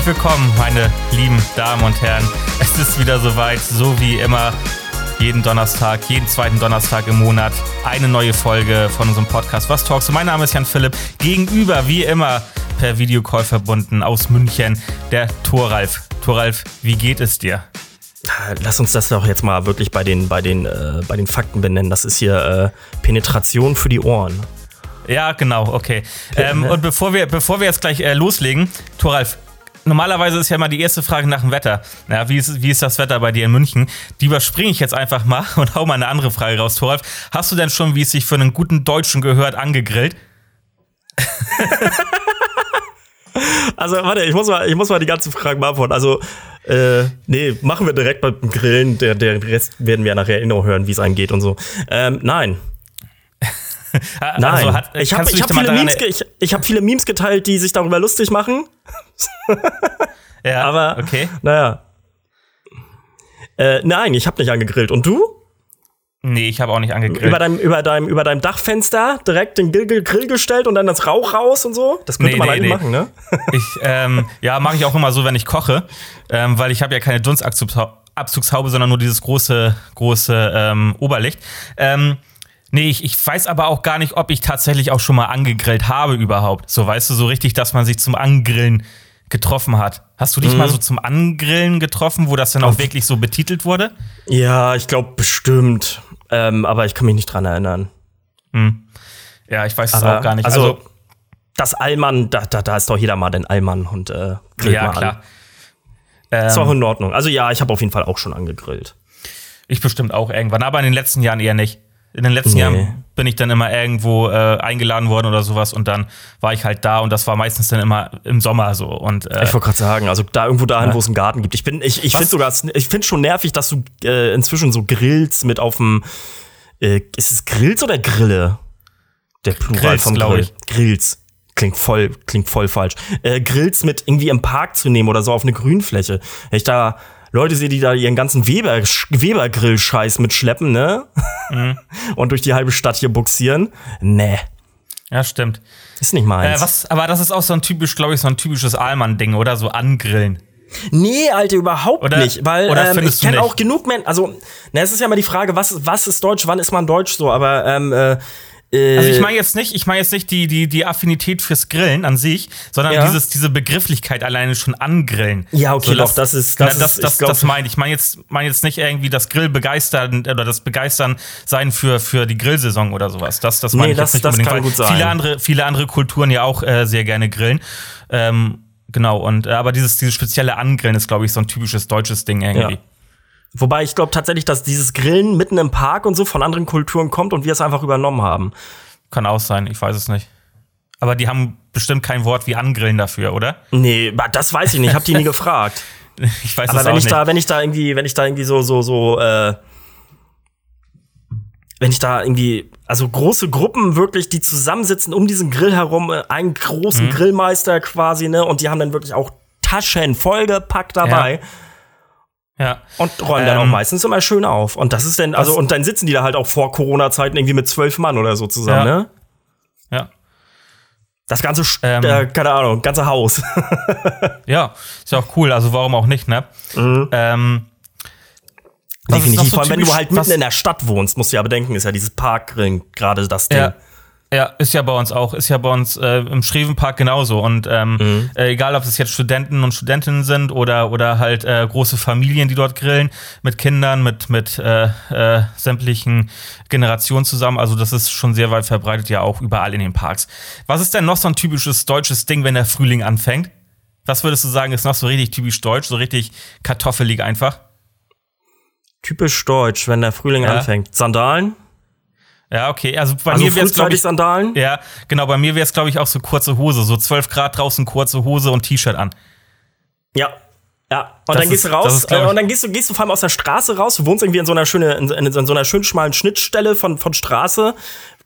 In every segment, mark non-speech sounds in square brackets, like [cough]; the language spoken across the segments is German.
Herzlich willkommen, meine lieben Damen und Herren. Es ist wieder soweit, so wie immer, jeden Donnerstag, jeden zweiten Donnerstag im Monat, eine neue Folge von unserem Podcast Was Talks. Und mein Name ist Jan Philipp. Gegenüber, wie immer, per Videocall verbunden aus München, der Thoralf. Thoralf, wie geht es dir? Lass uns das doch jetzt mal wirklich bei den, bei den, äh, bei den Fakten benennen. Das ist hier äh, Penetration für die Ohren. Ja, genau, okay. Ähm, und bevor wir, bevor wir jetzt gleich äh, loslegen, Thoralf, normalerweise ist ja mal die erste Frage nach dem Wetter. Ja, wie, ist, wie ist das Wetter bei dir in München? Die überspringe ich jetzt einfach mal [laughs] und hau mal eine andere Frage raus, Thoralf. Hast du denn schon, wie es sich für einen guten Deutschen gehört, angegrillt? [laughs] also, warte, ich muss mal, ich muss mal die ganzen Fragen beantworten. Also, äh, nee, machen wir direkt beim Grillen. Der, der Rest werden wir nachher noch hören, wie es einem geht und so. Ähm, nein. [laughs] Also Nein, also hat, ich habe hab viele, Memes ich, ich hab viele Memes geteilt, die sich darüber lustig machen. [laughs] ja, aber okay. Naja. Äh, nein, ich habe nicht angegrillt. Und du? Nee, ich habe auch nicht angegrillt. Über deinem, über, deinem, über deinem Dachfenster direkt den Grill, Grill gestellt und dann das Rauch raus und so? Das könnte nee, man nee, eigentlich nee. machen, ne? [laughs] Ich, ähm, ja, mache ich auch immer so, wenn ich koche, ähm, weil ich habe ja keine Dunstabzugshaube, sondern nur dieses große, große ähm, Oberlicht. Ähm, Nee, ich, ich weiß aber auch gar nicht, ob ich tatsächlich auch schon mal angegrillt habe überhaupt. So weißt du, so richtig, dass man sich zum Angrillen getroffen hat. Hast du dich mhm. mal so zum Angrillen getroffen, wo das dann auch wirklich so betitelt wurde? Ja, ich glaube bestimmt. Ähm, aber ich kann mich nicht dran erinnern. Hm. Ja, ich weiß es auch gar nicht. Also, also das Allmann, da, da, da ist doch jeder mal den Allmann und äh, Ja, klar. Ähm, ist auch in Ordnung. Also ja, ich habe auf jeden Fall auch schon angegrillt. Ich bestimmt auch irgendwann, aber in den letzten Jahren eher nicht. In den letzten nee. Jahren bin ich dann immer irgendwo äh, eingeladen worden oder sowas und dann war ich halt da und das war meistens dann immer im Sommer so. Und, äh, ich wollte gerade sagen, also da irgendwo dahin, ja. wo es einen Garten gibt. Ich bin, ich, ich finde sogar, ich finde schon nervig, dass du äh, inzwischen so Grills mit auf dem, äh, ist es Grills oder Grille? Der Plural Grills, vom Grill. Ich. Grills. Klingt voll, klingt voll falsch. Äh, Grills mit irgendwie im Park zu nehmen oder so auf eine Grünfläche. Ich da Leute sehe, die da ihren ganzen Weber, Weber-Grill-Scheiß mitschleppen, ne? Mhm. [laughs] Und durch die halbe Stadt hier buxieren. Nee. Ja, stimmt. Ist nicht meins. Äh, was, aber das ist auch so ein typisch, glaube ich, so ein typisches Allmann-Ding, oder? So angrillen. Nee, Alter, überhaupt oder, nicht. Weil ähm, ich kenne auch genug Menschen. Also, na, es ist ja immer die Frage, was, was ist Deutsch, wann ist man Deutsch so, aber ähm, äh, also ich äh, meine jetzt nicht, ich meine jetzt nicht die, die, die Affinität fürs Grillen an sich, sondern ja. dieses, diese Begrifflichkeit alleine schon angrillen. Ja, okay, so, doch, das ist, das, na, das, ist, das, das meine ich. Ich meine jetzt, meine jetzt nicht irgendwie das Grill begeistern oder das Begeistern sein für, für die Grillsaison oder sowas. Das, das meine nee, ich das, jetzt nicht das unbedingt, kann gut sein. Viele andere, viele andere Kulturen ja auch äh, sehr gerne grillen. Ähm, genau, und äh, aber dieses, dieses spezielle Angrillen ist, glaube ich, so ein typisches deutsches Ding irgendwie. Ja. Wobei ich glaube tatsächlich, dass dieses Grillen mitten im Park und so von anderen Kulturen kommt und wir es einfach übernommen haben. Kann auch sein, ich weiß es nicht. Aber die haben bestimmt kein Wort wie angrillen dafür, oder? Nee, das weiß ich nicht, ich habe die nie [laughs] gefragt. Ich weiß Aber es wenn auch ich nicht. da, wenn ich da irgendwie, wenn ich da irgendwie so, so, so, äh, wenn ich da irgendwie, also große Gruppen wirklich, die zusammensitzen um diesen Grill herum, äh, einen großen mhm. Grillmeister quasi, ne, und die haben dann wirklich auch Taschen vollgepackt dabei. Ja ja. Und räumen ähm, dann auch ähm, meistens immer schön auf. Und das ist dann, also, und dann sitzen die da halt auch vor Corona-Zeiten irgendwie mit zwölf Mann oder so zusammen, ja. ne? Ja. Das ganze, ähm, äh, keine Ahnung, ganze Haus. [laughs] ja, ist ja auch cool, also warum auch nicht, ne? Mhm. Ähm, Definitiv, so vor allem wenn du halt mitten in der Stadt wohnst, musst du ja bedenken, ist ja dieses Parkring gerade das Ding. Ja. Ja, ist ja bei uns auch, ist ja bei uns äh, im Schrevenpark genauso. Und ähm, mhm. äh, egal, ob es jetzt Studenten und Studentinnen sind oder, oder halt äh, große Familien, die dort grillen, mit Kindern, mit, mit äh, äh, sämtlichen Generationen zusammen. Also das ist schon sehr weit verbreitet, ja auch überall in den Parks. Was ist denn noch so ein typisches deutsches Ding, wenn der Frühling anfängt? Was würdest du sagen, ist noch so richtig typisch deutsch, so richtig kartoffelig einfach? Typisch deutsch, wenn der Frühling ja. anfängt. Sandalen? Ja, okay. Also bei also mir wäre es, glaube ich, Sandalen. Ja, genau. Bei mir wäre es, glaube ich, auch so kurze Hose. So 12 Grad draußen, kurze Hose und T-Shirt an. Ja. Ja, und das dann gehst du raus ist, äh, und dann gehst du, gehst du vor allem aus der Straße raus. Du wohnst irgendwie in so einer schönen, in, in, in so einer schön schmalen Schnittstelle von, von Straße,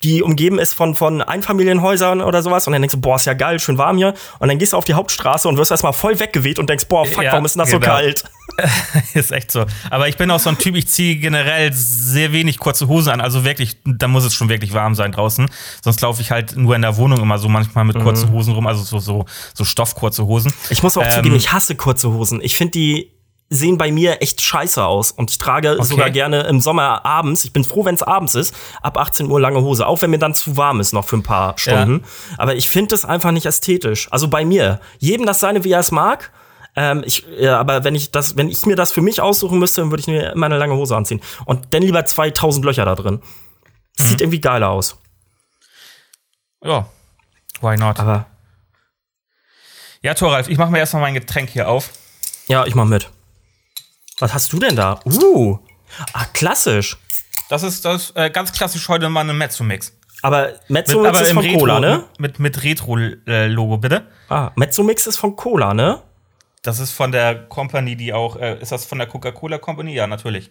die umgeben ist von, von Einfamilienhäusern oder sowas. Und dann denkst du, boah, ist ja geil, schön warm hier. Und dann gehst du auf die Hauptstraße und wirst erstmal voll weggeweht und denkst, boah, fuck, ja, warum ist denn das genau. so kalt? [laughs] ist echt so. Aber ich bin auch so ein Typ, ich ziehe generell sehr wenig kurze Hosen an. Also wirklich, da muss es schon wirklich warm sein draußen. Sonst laufe ich halt nur in der Wohnung immer so manchmal mit kurzen mhm. Hosen rum, also so, so, so Stoffkurze Hosen. Ich muss auch ähm, zugeben, ich hasse kurze Hosen. Ich finde die sehen bei mir echt scheiße aus. Und ich trage okay. sogar gerne im Sommer abends, ich bin froh, wenn es abends ist, ab 18 Uhr lange Hose. Auch wenn mir dann zu warm ist, noch für ein paar Stunden. Ja. Aber ich finde es einfach nicht ästhetisch. Also bei mir. Jedem das seine, wie er es mag. Ähm, ich, ja, aber wenn ich das, wenn ich mir das für mich aussuchen müsste, dann würde ich mir immer eine lange Hose anziehen. Und dann lieber 2000 Löcher da drin. Sieht mhm. irgendwie geiler aus. Ja, why not? Aber. Ja, Thoralf, ich mache mir erstmal mein Getränk hier auf. Ja, ich mach mit. Was hast du denn da? Uh. Ah, klassisch. Das ist das äh, ganz klassisch heute mal ein Mezzo-Mix. Aber Mezzo-Mix ist von Retro, Cola, ne? Mit, mit Retro-Logo, bitte. Ah, Mezzo-Mix ist von Cola, ne? Das ist von der Company, die auch. Äh, ist das von der Coca-Cola Company? Ja, natürlich.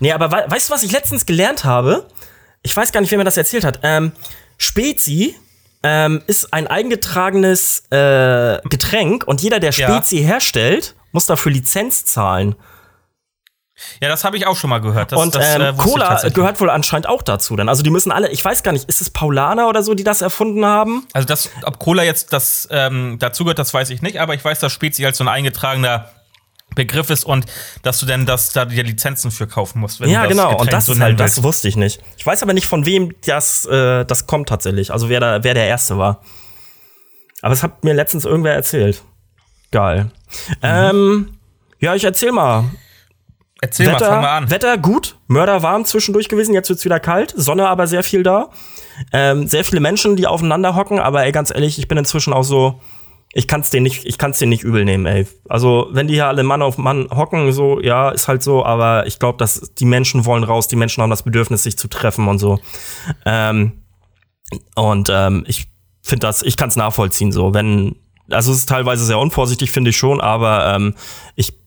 Nee, aber we weißt du, was ich letztens gelernt habe? Ich weiß gar nicht, wer mir das erzählt hat. Ähm, Spezi ähm, ist ein eingetragenes äh, Getränk und jeder, der Spezi ja. herstellt, muss dafür Lizenz zahlen. Ja, das habe ich auch schon mal gehört. Das, und das, ähm, äh, Cola gehört wohl anscheinend auch dazu dann. Also die müssen alle, ich weiß gar nicht, ist es Paulaner oder so, die das erfunden haben? Also das, ob Cola jetzt das ähm, dazu gehört, das weiß ich nicht, aber ich weiß, dass Spezi als so ein eingetragener Begriff ist und dass du denn das da die Lizenzen für kaufen musst. Wenn ja, du das genau. Getränk und das so halt, das wusste ich nicht. Ich weiß aber nicht, von wem das, äh, das kommt tatsächlich. Also wer da, wer der Erste war. Aber es hat mir letztens irgendwer erzählt. Geil. Mhm. Ähm, ja, ich erzähl mal. Erzähl Wetter, mal, fang mal an. Wetter gut, Mörder warm zwischendurch gewesen, jetzt wird's wieder kalt, Sonne aber sehr viel da. Ähm, sehr viele Menschen, die aufeinander hocken, aber ey, ganz ehrlich, ich bin inzwischen auch so, ich kann's denen nicht, ich kann's denen nicht übel nehmen, ey. Also, wenn die hier alle Mann auf Mann hocken, so, ja, ist halt so, aber ich glaube, dass die Menschen wollen raus, die Menschen haben das Bedürfnis, sich zu treffen und so. Ähm, und ähm, ich finde das, ich kann's nachvollziehen, so, wenn, also es ist teilweise sehr unvorsichtig, finde ich schon, aber ähm, ich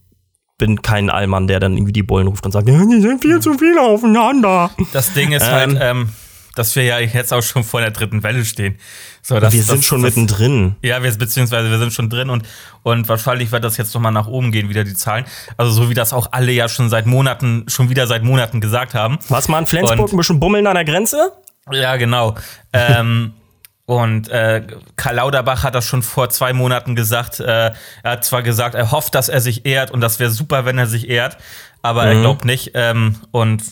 bin kein Allmann, der dann irgendwie die Bullen ruft und sagt, ja, die sind viel zu viele aufeinander. Das Ding ist halt, ähm, ähm, dass wir ja jetzt auch schon vor der dritten Welle stehen. So, das, wir sind das, schon das, mittendrin. Ja, wir, beziehungsweise wir sind schon drin und, und wahrscheinlich wird das jetzt nochmal nach oben gehen, wieder die Zahlen. Also so wie das auch alle ja schon seit Monaten, schon wieder seit Monaten gesagt haben. Was mal in Flensburg und, ein bisschen bummeln an der Grenze? Ja, genau. ähm, Und äh, Karl Lauterbach hat das schon vor zwei Monaten gesagt. Äh, er hat zwar gesagt, er hofft, dass er sich ehrt und das wäre super, wenn er sich ehrt, aber mhm. er glaubt nicht. Ähm, und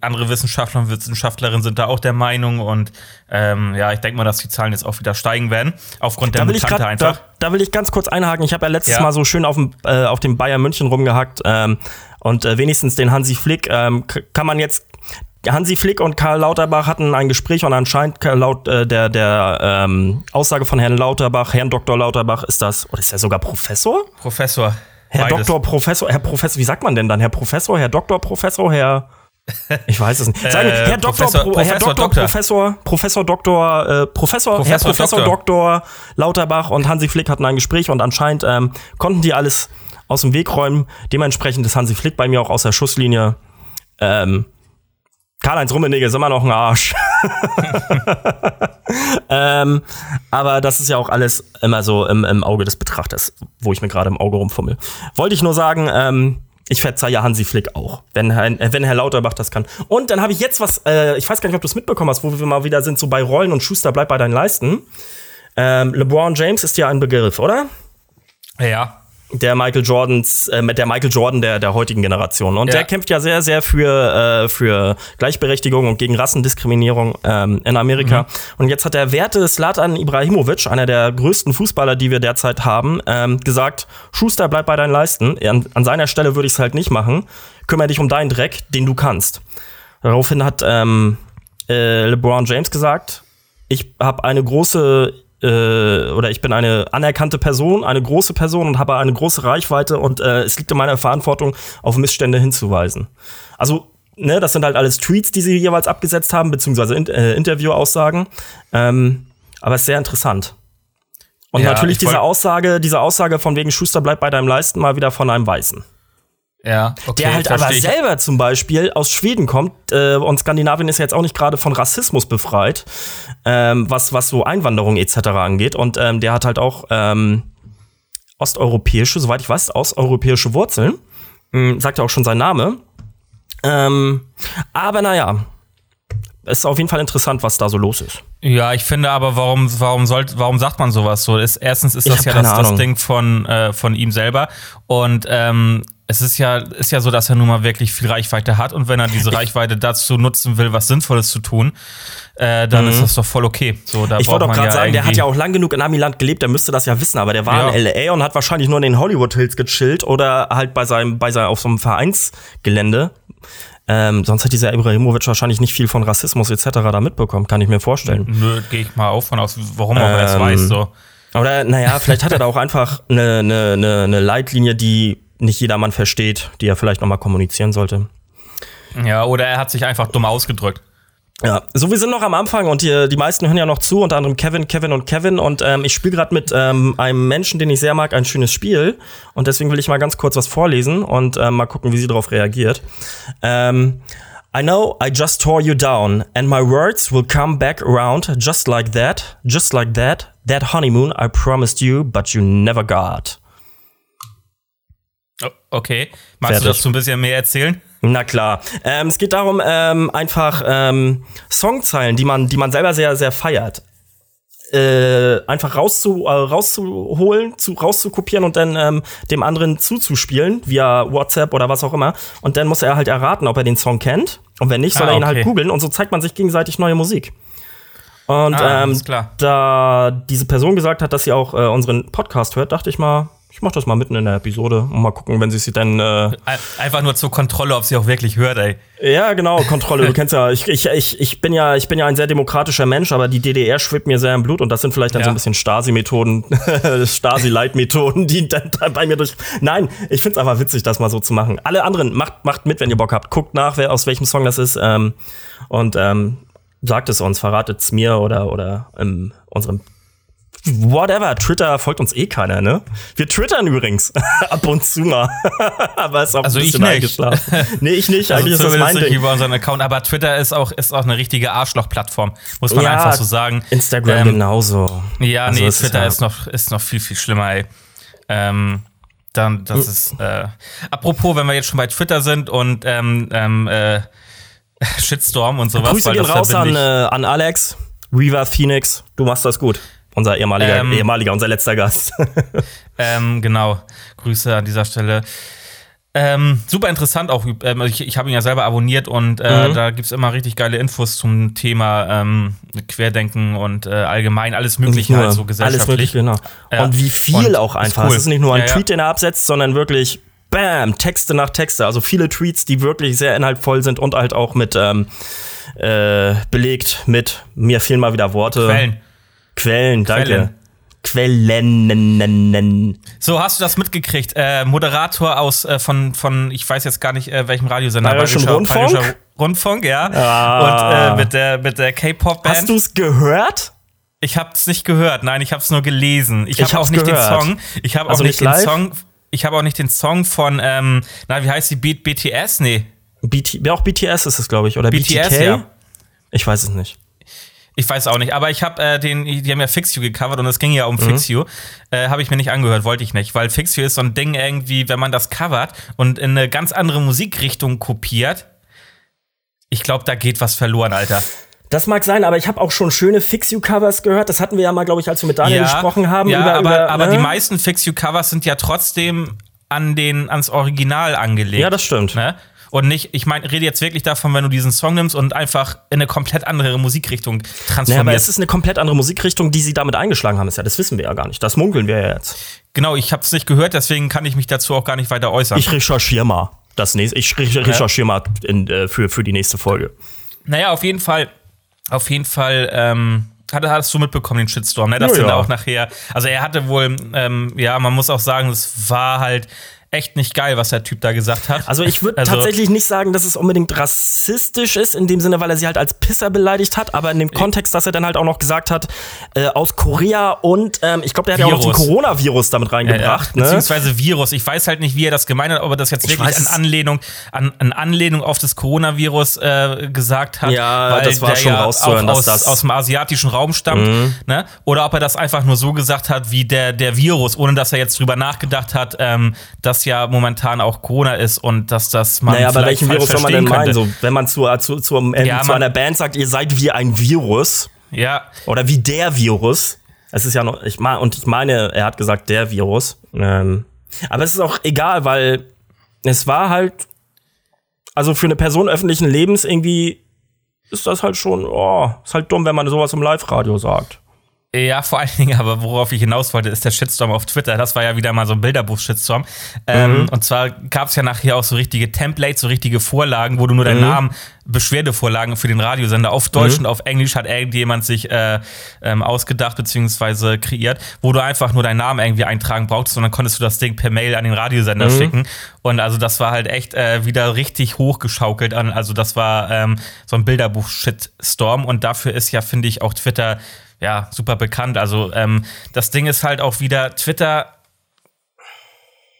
andere Wissenschaftler und Wissenschaftlerinnen sind da auch der Meinung. Und ähm, ja, ich denke mal, dass die Zahlen jetzt auch wieder steigen werden, aufgrund der Mutante einfach. Da, da, will ich ganz kurz einhaken. Ich habe ja letztes ja. Mal so schön auf dem, äh, auf dem Bayern München rumgehackt. Ähm, und äh, wenigstens den Hansi Flick ähm, kann man jetzt Hansi Flick und Karl Lauterbach hatten ein Gespräch und anscheinend laut äh, der, der ähm, Aussage von Herrn Lauterbach, Herrn Dr. Lauterbach, ist das, oder ist er sogar Professor? Professor. Herr Beides. Doktor, Professor, Herr Professor, wie sagt man denn dann? Herr Professor, Herr Doktor, Professor, Herr. [laughs] Ich weiß es nicht. Sagen, äh, Herr Doktor, Professor, Pro, Herr Doktor, Doktor, Professor, Professor Doktor, äh, Professor, Professor, Herr Professor Doktor. Doktor Lauterbach und Hansi Flick hatten ein Gespräch und anscheinend ähm, konnten die alles aus dem Weg räumen. Dementsprechend ist Hansi Flick bei mir auch aus der Schusslinie. Ähm, Karl-Heinz Rummenigge ist immer noch ein Arsch. [laughs] ähm, aber das ist ja auch alles immer so im, im, Auge des Betrachters, wo ich mir gerade im Auge rumfummel. Wollte ich nur sagen, ähm, ich verzeihe Hansi Flick auch, wenn Herr, wenn Herr Lauterbach das kann. Und dann habe ich jetzt was, äh, ich weiß gar nicht, ob du es mitbekommen hast, wo wir mal wieder sind, so bei Rollen und Schuster, bleib bei deinen Leisten. Ähm, LeBron James ist ja ein Begriff, oder? Ja der Michael Jordans, äh, der Michael Jordan der, der heutigen Generation. Und ja. der kämpft ja sehr, sehr für, äh, für Gleichberechtigung und gegen Rassendiskriminierung ähm, in Amerika. Mhm. Und jetzt hat der werte Slatan Ibrahimovic, einer der größten Fußballer, die wir derzeit haben, ähm, gesagt, Schuster, bleib bei deinen Leisten. An, an seiner Stelle würde ich es halt nicht machen. Kümmere dich um deinen Dreck, den du kannst. Daraufhin hat ähm, äh, LeBron James gesagt, ich habe eine große äh, oder ich bin eine anerkannte Person, eine große Person und habe eine große Reichweite und äh, es liegt in meiner Verantwortung, auf Missstände hinzuweisen. Also, ne, das sind halt alles Tweets, die sie jeweils abgesetzt haben, beziehungsweise in, äh, Interviewaussagen. Ähm, aber es ist sehr interessant. Und ja, natürlich diese Aussage, diese Aussage von wegen Schuster bleibt bei deinem Leisten mal wieder von einem Weißen. Ja, okay, der halt aber selber zum Beispiel aus Schweden kommt äh, und Skandinavien ist ja jetzt auch nicht gerade von Rassismus befreit, ähm, was, was so Einwanderung etc. angeht. Und ähm, der hat halt auch ähm, osteuropäische, soweit ich weiß, osteuropäische Wurzeln. Ähm, sagt ja auch schon sein Name. Ähm, aber naja, es ist auf jeden Fall interessant, was da so los ist. Ja, ich finde aber, warum, warum, sollt, warum sagt man sowas so? Ist, erstens ist das ja das, das, Ding von, äh, von ihm selber. Und ähm, es ist ja, ist ja so, dass er nun mal wirklich viel Reichweite hat und wenn er diese Reichweite dazu nutzen will, was Sinnvolles zu tun, äh, dann mhm. ist das doch voll okay. So, da ich wollte auch gerade ja sagen, der hat ja auch lang genug in Amiland gelebt, der müsste das ja wissen, aber der war ja. in LA und hat wahrscheinlich nur in den Hollywood Hills gechillt oder halt bei seinem, bei seinem, auf so einem Vereinsgelände. Ähm, sonst hat dieser Ibrahimovic wahrscheinlich nicht viel von Rassismus etc. da mitbekommen, kann ich mir vorstellen. Nö, gehe ich mal auch von aus, warum er ähm, das weiß. So. Oder, naja, vielleicht hat er da auch einfach eine, eine, eine, eine Leitlinie, die nicht jedermann versteht, die er vielleicht nochmal kommunizieren sollte. Ja, oder er hat sich einfach dumm ausgedrückt. Ja, so wir sind noch am Anfang und die, die meisten hören ja noch zu, unter anderem Kevin, Kevin und Kevin. Und ähm, ich spiele gerade mit ähm, einem Menschen, den ich sehr mag, ein schönes Spiel. Und deswegen will ich mal ganz kurz was vorlesen und ähm, mal gucken, wie sie darauf reagiert. Ähm, I know I just tore you down, and my words will come back around just like that, just like that, that honeymoon I promised you, but you never got. Okay. Magst Fertig. du dazu ein bisschen mehr erzählen? Na klar. Ähm, es geht darum, ähm, einfach ähm, Songzeilen, die man, die man selber sehr, sehr feiert. Äh, einfach rauszu, äh, rauszuholen, zu, rauszukopieren und dann ähm, dem anderen zuzuspielen, via WhatsApp oder was auch immer. Und dann muss er halt erraten, ob er den Song kennt. Und wenn nicht, soll ah, er ihn halt googeln und so zeigt man sich gegenseitig neue Musik. Und ah, ähm, da diese Person gesagt hat, dass sie auch äh, unseren Podcast hört, dachte ich mal, ich mach das mal mitten in der Episode und mal gucken, wenn sie sie dann. Äh Einfach nur zur Kontrolle, ob sie auch wirklich hört, ey. Ja, genau, Kontrolle. Du [laughs] kennst ja, ich, ich, ich, ich bin ja, ich bin ja ein sehr demokratischer Mensch, aber die DDR schwimmt mir sehr im Blut und das sind vielleicht dann ja. so ein bisschen Stasi-Methoden, [laughs] Stasi-Leitmethoden, die dann, dann, bei mir durch. Nein, ich find's einfach witzig, das mal so zu machen. Alle anderen, macht, macht mit, wenn ihr Bock habt. Guckt nach, wer aus welchem Song das ist. Ähm, und ähm, sagt es uns, verratet es mir oder, oder in unserem whatever, Twitter folgt uns eh keiner, ne? Wir twittern übrigens [laughs] ab und zu mal. [laughs] aber ist auch also ein bisschen ich nicht. [laughs] Nee, ich nicht. Also Eigentlich ist das mein Ding. über unseren Account, aber Twitter ist auch, ist auch eine richtige Arschloch-Plattform, muss man ja, einfach so sagen. Instagram ähm, genauso. Ja, also nee, Twitter ist, ist, noch, ist noch viel, viel schlimmer, ey. Ähm, dann, das hm. ist, äh, apropos, wenn wir jetzt schon bei Twitter sind und ähm, ähm, äh, Shitstorm und sowas. Grüße gehen raus an, äh, an Alex, Reaver Phoenix, du machst das gut. Unser ehemaliger, ähm, ehemaliger, unser letzter Gast. [laughs] ähm, genau. Grüße an dieser Stelle. Ähm, super interessant auch. Ähm, ich, ich habe ihn ja selber abonniert und äh, mhm. da gibt es immer richtig geile Infos zum Thema ähm, Querdenken und äh, allgemein alles Mögliche halt so gesellschaftlich. Alles Mögliche, genau. Ja. Und wie viel und auch einfach. Cool. Es ist nicht nur ein ja, Tweet, den er absetzt, sondern wirklich Bam, Texte nach Texte. Also viele Tweets, die wirklich sehr inhaltvoll sind und halt auch mit ähm, äh, belegt mit mir fehlen mal wieder Worte. Quellen. Quellen, danke. Quellen. So, hast du das mitgekriegt? Äh, Moderator aus äh, von, von, ich weiß jetzt gar nicht, äh, welchem Radiosender. Bayerischer Rundfunk? Bayerischer Rundfunk, ja. Ah. Und mit der, mit der K-Pop-Band. Hast du es gehört? Ich hab's nicht gehört, nein, ich hab's nur gelesen. Ich, ich habe auch nicht gehört. den Song. Ich habe also auch nicht, nicht den Song. Ich habe auch nicht den Song von, ähm, na, wie heißt die? B BTS? Nee. BT, ja, auch BTS ist es, glaube ich. Oder BTS, BTK? Ja. Ich weiß es nicht. Ich weiß auch nicht, aber ich habe äh, den, die haben ja Fix You gecovert und es ging ja um mhm. Fix You. Äh, habe ich mir nicht angehört, wollte ich nicht, weil Fix You ist so ein Ding irgendwie, wenn man das covert und in eine ganz andere Musikrichtung kopiert, ich glaube, da geht was verloren, Alter. Das mag sein, aber ich habe auch schon schöne Fix You Covers gehört. Das hatten wir ja mal, glaube ich, als wir mit Daniel ja, gesprochen haben. Ja, über, aber, über, aber ne? die meisten Fix You Covers sind ja trotzdem an den ans Original angelegt. Ja, das stimmt. Ne? Und nicht, ich meine, rede jetzt wirklich davon, wenn du diesen Song nimmst und einfach in eine komplett andere Musikrichtung transformierst. Naja, aber es ist eine komplett andere Musikrichtung, die sie damit eingeschlagen haben. Ist ja, das wissen wir ja gar nicht. Das munkeln wir ja jetzt. Genau, ich habe es nicht gehört, deswegen kann ich mich dazu auch gar nicht weiter äußern. Ich recherchiere mal das nächste. Ich recherchiere mal in, äh, für, für die nächste Folge. Naja, auf jeden Fall, auf jeden Fall, ähm, hattest du mitbekommen, den Shitstorm, ne? Dass ja, ja. auch nachher, also er hatte wohl, ähm, ja, man muss auch sagen, es war halt echt nicht geil, was der Typ da gesagt hat. Also ich würde also, tatsächlich nicht sagen, dass es unbedingt rassistisch ist, in dem Sinne, weil er sie halt als Pisser beleidigt hat, aber in dem Kontext, dass er dann halt auch noch gesagt hat, äh, aus Korea und ähm, ich glaube, der hat Virus. ja auch noch den Coronavirus damit reingebracht. Ja, ja. Ne? Beziehungsweise Virus. Ich weiß halt nicht, wie er das gemeint hat, ob er das jetzt ich wirklich in Anlehnung, an, in Anlehnung auf das Coronavirus äh, gesagt hat. Ja, weil das war schon ja rauszuhören, aus, das aus dem asiatischen Raum stammt. Mhm. Ne? Oder ob er das einfach nur so gesagt hat, wie der, der Virus, ohne dass er jetzt drüber nachgedacht hat, ähm, dass ja momentan auch Corona ist und dass das man. Naja, aber welchen Virus soll man denn meinen? So, wenn man zu, zu, zu, äh, ja, zu einer Band sagt, ihr seid wie ein Virus. Ja. Oder wie der Virus. Es ist ja noch, ich meine, und ich meine, er hat gesagt, der Virus. Ähm, aber es ist auch egal, weil es war halt, also für eine Person öffentlichen Lebens irgendwie ist das halt schon, oh, ist halt dumm, wenn man sowas im Live-Radio sagt. Ja, vor allen Dingen, aber worauf ich hinaus wollte, ist der Shitstorm auf Twitter. Das war ja wieder mal so ein Bilderbuch-Shitstorm. Ähm, mhm. Und zwar gab es ja nachher auch so richtige Templates, so richtige Vorlagen, wo du nur deinen mhm. Namen, Beschwerdevorlagen für den Radiosender auf Deutsch mhm. und auf Englisch hat irgendjemand sich äh, ähm, ausgedacht bzw. kreiert, wo du einfach nur deinen Namen irgendwie eintragen brauchtest und dann konntest du das Ding per Mail an den Radiosender mhm. schicken. Und also das war halt echt äh, wieder richtig hochgeschaukelt an. Also das war ähm, so ein Bilderbuch-Shitstorm und dafür ist ja, finde ich, auch Twitter ja, super bekannt. Also ähm, das Ding ist halt auch wieder, Twitter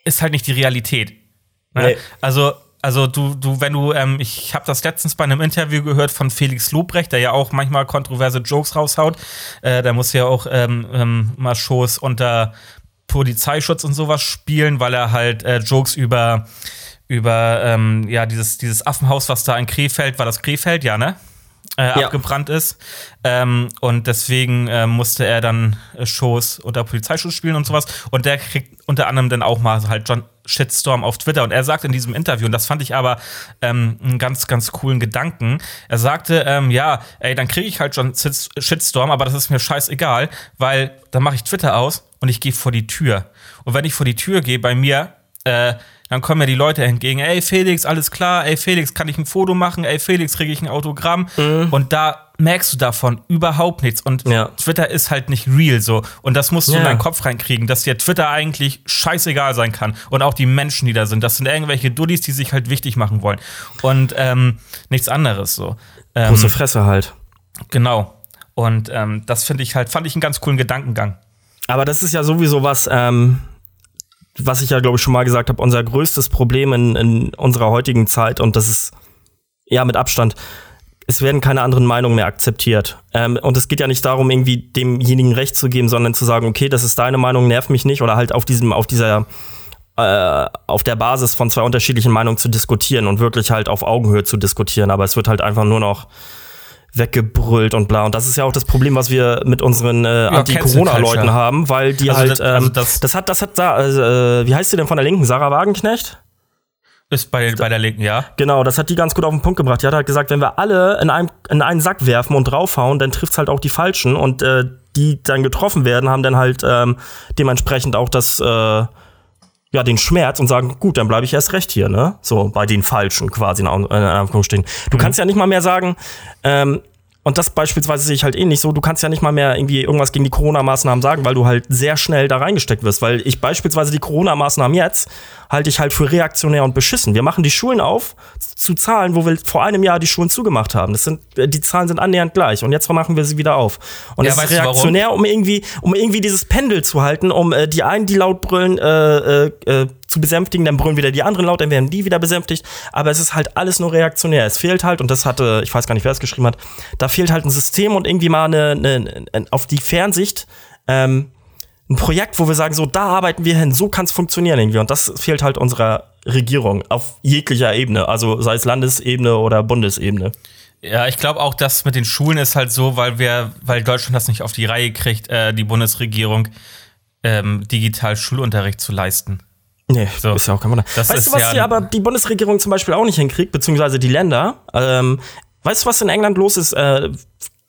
ist halt nicht die Realität. Ne? Nee. Also, also du, du, wenn du, ähm, ich habe das letztens bei einem Interview gehört von Felix Lobrecht, der ja auch manchmal kontroverse Jokes raushaut. Äh, der muss ja auch ähm, ähm, mal Shows unter Polizeischutz und sowas spielen, weil er halt äh, Jokes über über ähm, ja dieses dieses Affenhaus, was da in Krefeld war, das Krefeld, ja ne? Äh, ja. abgebrannt ist. Ähm, und deswegen äh, musste er dann äh, Shows unter Polizeischutz spielen und sowas. Und der kriegt unter anderem dann auch mal halt John Shitstorm auf Twitter. Und er sagt in diesem Interview, und das fand ich aber ähm, einen ganz, ganz coolen Gedanken, er sagte, ähm, ja, ey, dann kriege ich halt schon Shitstorm, aber das ist mir scheißegal, weil dann mache ich Twitter aus und ich gehe vor die Tür. Und wenn ich vor die Tür gehe, bei mir, äh, dann kommen ja die Leute entgegen, ey Felix, alles klar, ey Felix, kann ich ein Foto machen, ey Felix, kriege ich ein Autogramm. Mhm. Und da merkst du davon überhaupt nichts. Und ja. Twitter ist halt nicht real so. Und das musst du ja. in deinen Kopf reinkriegen, dass dir Twitter eigentlich scheißegal sein kann. Und auch die Menschen, die da sind. Das sind irgendwelche Duddies, die sich halt wichtig machen wollen. Und ähm, nichts anderes so. Ähm, Große Fresse halt. Genau. Und ähm, das finde ich halt, fand ich einen ganz coolen Gedankengang. Aber das ist ja sowieso was, ähm, was ich ja, glaube ich, schon mal gesagt habe, unser größtes Problem in, in unserer heutigen Zeit, und das ist ja mit Abstand, es werden keine anderen Meinungen mehr akzeptiert. Ähm, und es geht ja nicht darum, irgendwie demjenigen Recht zu geben, sondern zu sagen, okay, das ist deine Meinung, nervt mich nicht, oder halt auf diesem, auf dieser, äh, auf der Basis von zwei unterschiedlichen Meinungen zu diskutieren und wirklich halt auf Augenhöhe zu diskutieren. Aber es wird halt einfach nur noch weggebrüllt und bla. Und das ist ja auch das Problem, was wir mit unseren äh, ja, Anti-Corona-Leuten haben, weil die also halt, das, also ähm, das, das, hat, das hat, äh, wie heißt sie denn von der Linken? Sarah Wagenknecht? Ist bei, bei der Linken, ja. Genau, das hat die ganz gut auf den Punkt gebracht. Die hat halt gesagt, wenn wir alle in, einem, in einen Sack werfen und draufhauen, dann trifft's halt auch die Falschen und äh, die dann getroffen werden, haben dann halt ähm, dementsprechend auch das äh, ja, den Schmerz und sagen, gut, dann bleibe ich erst recht hier, ne? So bei den Falschen quasi in Anführungsstrichen. Du mhm. kannst ja nicht mal mehr sagen, ähm, und das beispielsweise sehe ich halt ähnlich so. Du kannst ja nicht mal mehr irgendwie irgendwas gegen die Corona-Maßnahmen sagen, weil du halt sehr schnell da reingesteckt wirst. Weil ich beispielsweise die Corona-Maßnahmen jetzt halte ich halt für reaktionär und beschissen. Wir machen die Schulen auf zu Zahlen, wo wir vor einem Jahr die Schulen zugemacht haben. Das sind, äh, die Zahlen sind annähernd gleich. Und jetzt machen wir sie wieder auf. Und ja, das ist reaktionär, um irgendwie, um irgendwie dieses Pendel zu halten, um äh, die einen, die laut brüllen, äh, äh, äh zu besänftigen, dann brüllen wieder die anderen laut, dann werden die wieder besänftigt. Aber es ist halt alles nur reaktionär. Es fehlt halt, und das hatte, ich weiß gar nicht, wer es geschrieben hat, da fehlt halt ein System und irgendwie mal eine, eine, eine auf die Fernsicht ähm, ein Projekt, wo wir sagen, so da arbeiten wir hin, so kann es funktionieren irgendwie. Und das fehlt halt unserer Regierung auf jeglicher Ebene, also sei es Landesebene oder Bundesebene. Ja, ich glaube auch, dass mit den Schulen ist halt so, weil wir, weil Deutschland das nicht auf die Reihe kriegt, äh, die Bundesregierung ähm, digital Schulunterricht zu leisten. Nee, so. ist ja auch kein Wunder. Das weißt du, was ja die aber die Bundesregierung zum Beispiel auch nicht hinkriegt, beziehungsweise die Länder? Ähm, weißt du, was in England los ist? Äh,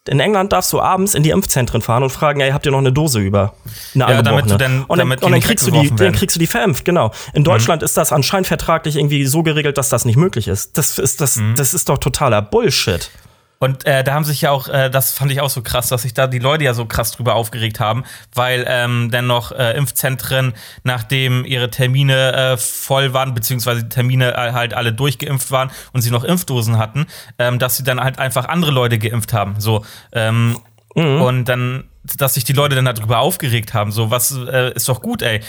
in England darfst du abends in die Impfzentren fahren und fragen, ey, habt ihr noch eine Dose über? Eine ja, damit du dann, und, damit und dann, kriegst du die, dann kriegst du die verimpft, genau. In Deutschland mhm. ist das anscheinend vertraglich irgendwie so geregelt, dass das nicht möglich ist. Das ist, das, mhm. das ist doch totaler Bullshit. Und äh, da haben sich ja auch, äh, das fand ich auch so krass, dass sich da die Leute ja so krass drüber aufgeregt haben, weil ähm, dann noch äh, Impfzentren, nachdem ihre Termine äh, voll waren, beziehungsweise die Termine äh, halt alle durchgeimpft waren und sie noch Impfdosen hatten, ähm, dass sie dann halt einfach andere Leute geimpft haben. So. Ähm, mhm. Und dann dass sich die Leute dann darüber aufgeregt haben. So, was äh, ist doch gut, ey.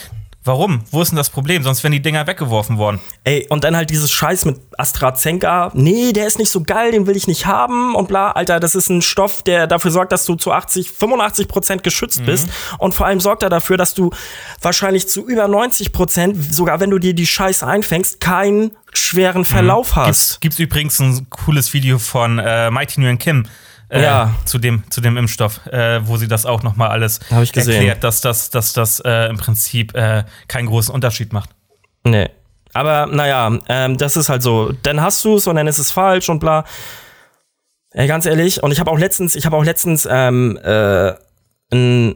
Warum? Wo ist denn das Problem? Sonst wären die Dinger weggeworfen worden. Ey, und dann halt dieses Scheiß mit AstraZeneca. Nee, der ist nicht so geil, den will ich nicht haben und bla. Alter, das ist ein Stoff, der dafür sorgt, dass du zu 80, 85 Prozent geschützt mhm. bist. Und vor allem sorgt er dafür, dass du wahrscheinlich zu über 90 Prozent, sogar wenn du dir die Scheiße einfängst, keinen schweren mhm. Verlauf mhm. hast. Gibt's, gibt's übrigens ein cooles Video von äh, Mighty Nguyen Kim äh, ja. zu, dem, zu dem Impfstoff, äh, wo sie das auch noch mal alles erklärt, dass das, dass das äh, im Prinzip äh, keinen großen Unterschied macht. Nee. Aber naja, ähm, das ist halt so. Dann hast du es und dann ist es falsch und bla. Ey, ganz ehrlich, und ich habe auch letztens, ich habe auch letztens ähm, äh, einen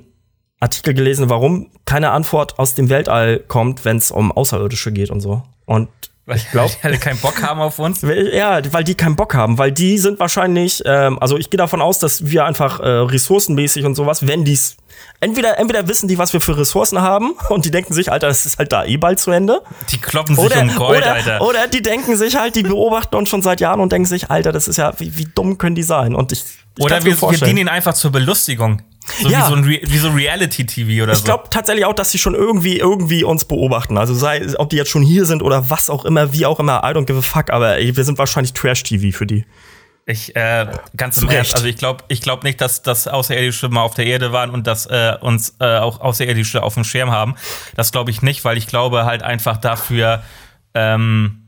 Artikel gelesen, warum keine Antwort aus dem Weltall kommt, wenn es um Außerirdische geht und so. Und weil ich glaube, die [laughs] alle keinen Bock haben auf uns. Ja, weil die keinen Bock haben, weil die sind wahrscheinlich, ähm, also ich gehe davon aus, dass wir einfach äh, ressourcenmäßig und sowas, wenn die's entweder entweder wissen die, was wir für Ressourcen haben [laughs] und die denken sich, Alter, das ist halt da eh bald zu Ende. Die kloppen sich oder, um Gold, oder, Alter. Oder die denken sich halt, die beobachten uns schon seit Jahren und denken sich, Alter, das ist ja, wie, wie dumm können die sein? Und ich, ich oder wir, wir dienen ihnen einfach zur Belustigung. So ja. wie so, ein Re wie so Reality-TV oder ich so. Ich glaube tatsächlich auch, dass sie schon irgendwie, irgendwie uns beobachten. Also sei, ob die jetzt schon hier sind oder was auch immer, wie auch immer, I don't give a fuck, aber ey, wir sind wahrscheinlich Trash-TV für die. Ich, äh, ganz im Ernst, also ich glaube ich glaub nicht, dass das Außerirdische mal auf der Erde waren und dass äh, uns äh, auch Außerirdische auf dem Schirm haben. Das glaube ich nicht, weil ich glaube halt einfach dafür, ähm,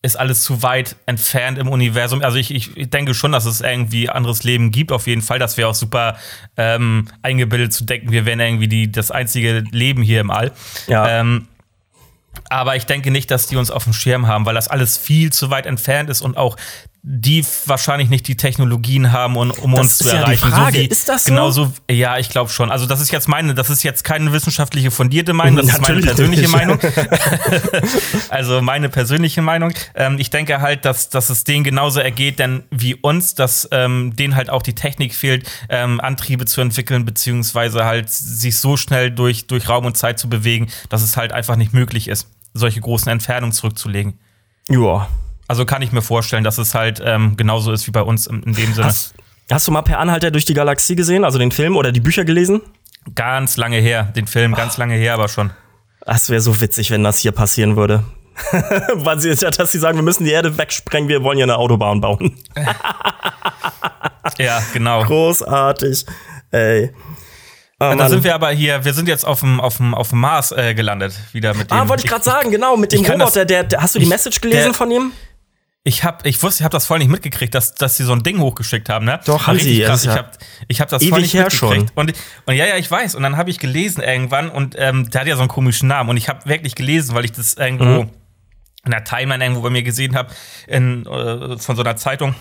ist alles zu weit entfernt im Universum. Also ich, ich denke schon, dass es irgendwie anderes Leben gibt, auf jeden Fall. Das wäre auch super ähm, eingebildet zu denken, wir wären irgendwie die, das einzige Leben hier im All. Ja. Ähm, aber ich denke nicht, dass die uns auf dem Schirm haben, weil das alles viel zu weit entfernt ist und auch die wahrscheinlich nicht die Technologien haben, um, um uns zu erreichen. Ja Frage. So wie, ist das so? Genau so, ja, ich glaube schon. Also das ist jetzt meine, das ist jetzt keine wissenschaftliche fundierte Meinung, das ist meine persönliche. Meinung. [laughs] [laughs] also meine persönliche Meinung. Ähm, ich denke halt, dass, dass es denen genauso ergeht, denn wie uns, dass ähm, denen halt auch die Technik fehlt, ähm, Antriebe zu entwickeln, beziehungsweise halt sich so schnell durch, durch Raum und Zeit zu bewegen, dass es halt einfach nicht möglich ist, solche großen Entfernungen zurückzulegen. Ja. Also kann ich mir vorstellen, dass es halt ähm, genauso ist wie bei uns in, in dem Sinne. Hast, hast, du mal Per Anhalter durch die Galaxie gesehen, also den Film oder die Bücher gelesen? Ganz lange her, den Film, ganz lange her, aber schon. Das wäre so witzig, wenn das hier passieren würde. [laughs] Weil sie, dass sie sagen, wir müssen die Erde wegsprengen, wir wollen ja eine Autobahn bauen. [laughs] ja, genau. Großartig. Ey. Oh, da sind wir aber hier, wir sind jetzt auf dem, auf dem, auf dem Mars äh, gelandet, wieder mit ah, dem. Ah, wollte ich gerade sagen, genau, mit dem Roboter, der, der, hast du die Message gelesen der, von ihm? Ich hab, ich wusste, ich habe das voll nicht mitgekriegt, dass, dass sie so ein Ding hochgeschickt haben, ne? Doch, haben sie. Krass. Ich habe ich hab das voll nicht mitgekriegt. Schon. Und, und ja, ja, ich weiß. Und dann habe ich gelesen irgendwann und ähm, der hat ja so einen komischen Namen. Und ich habe wirklich gelesen, weil ich das irgendwo mhm. in der Timeline irgendwo bei mir gesehen habe, äh, von so einer Zeitung.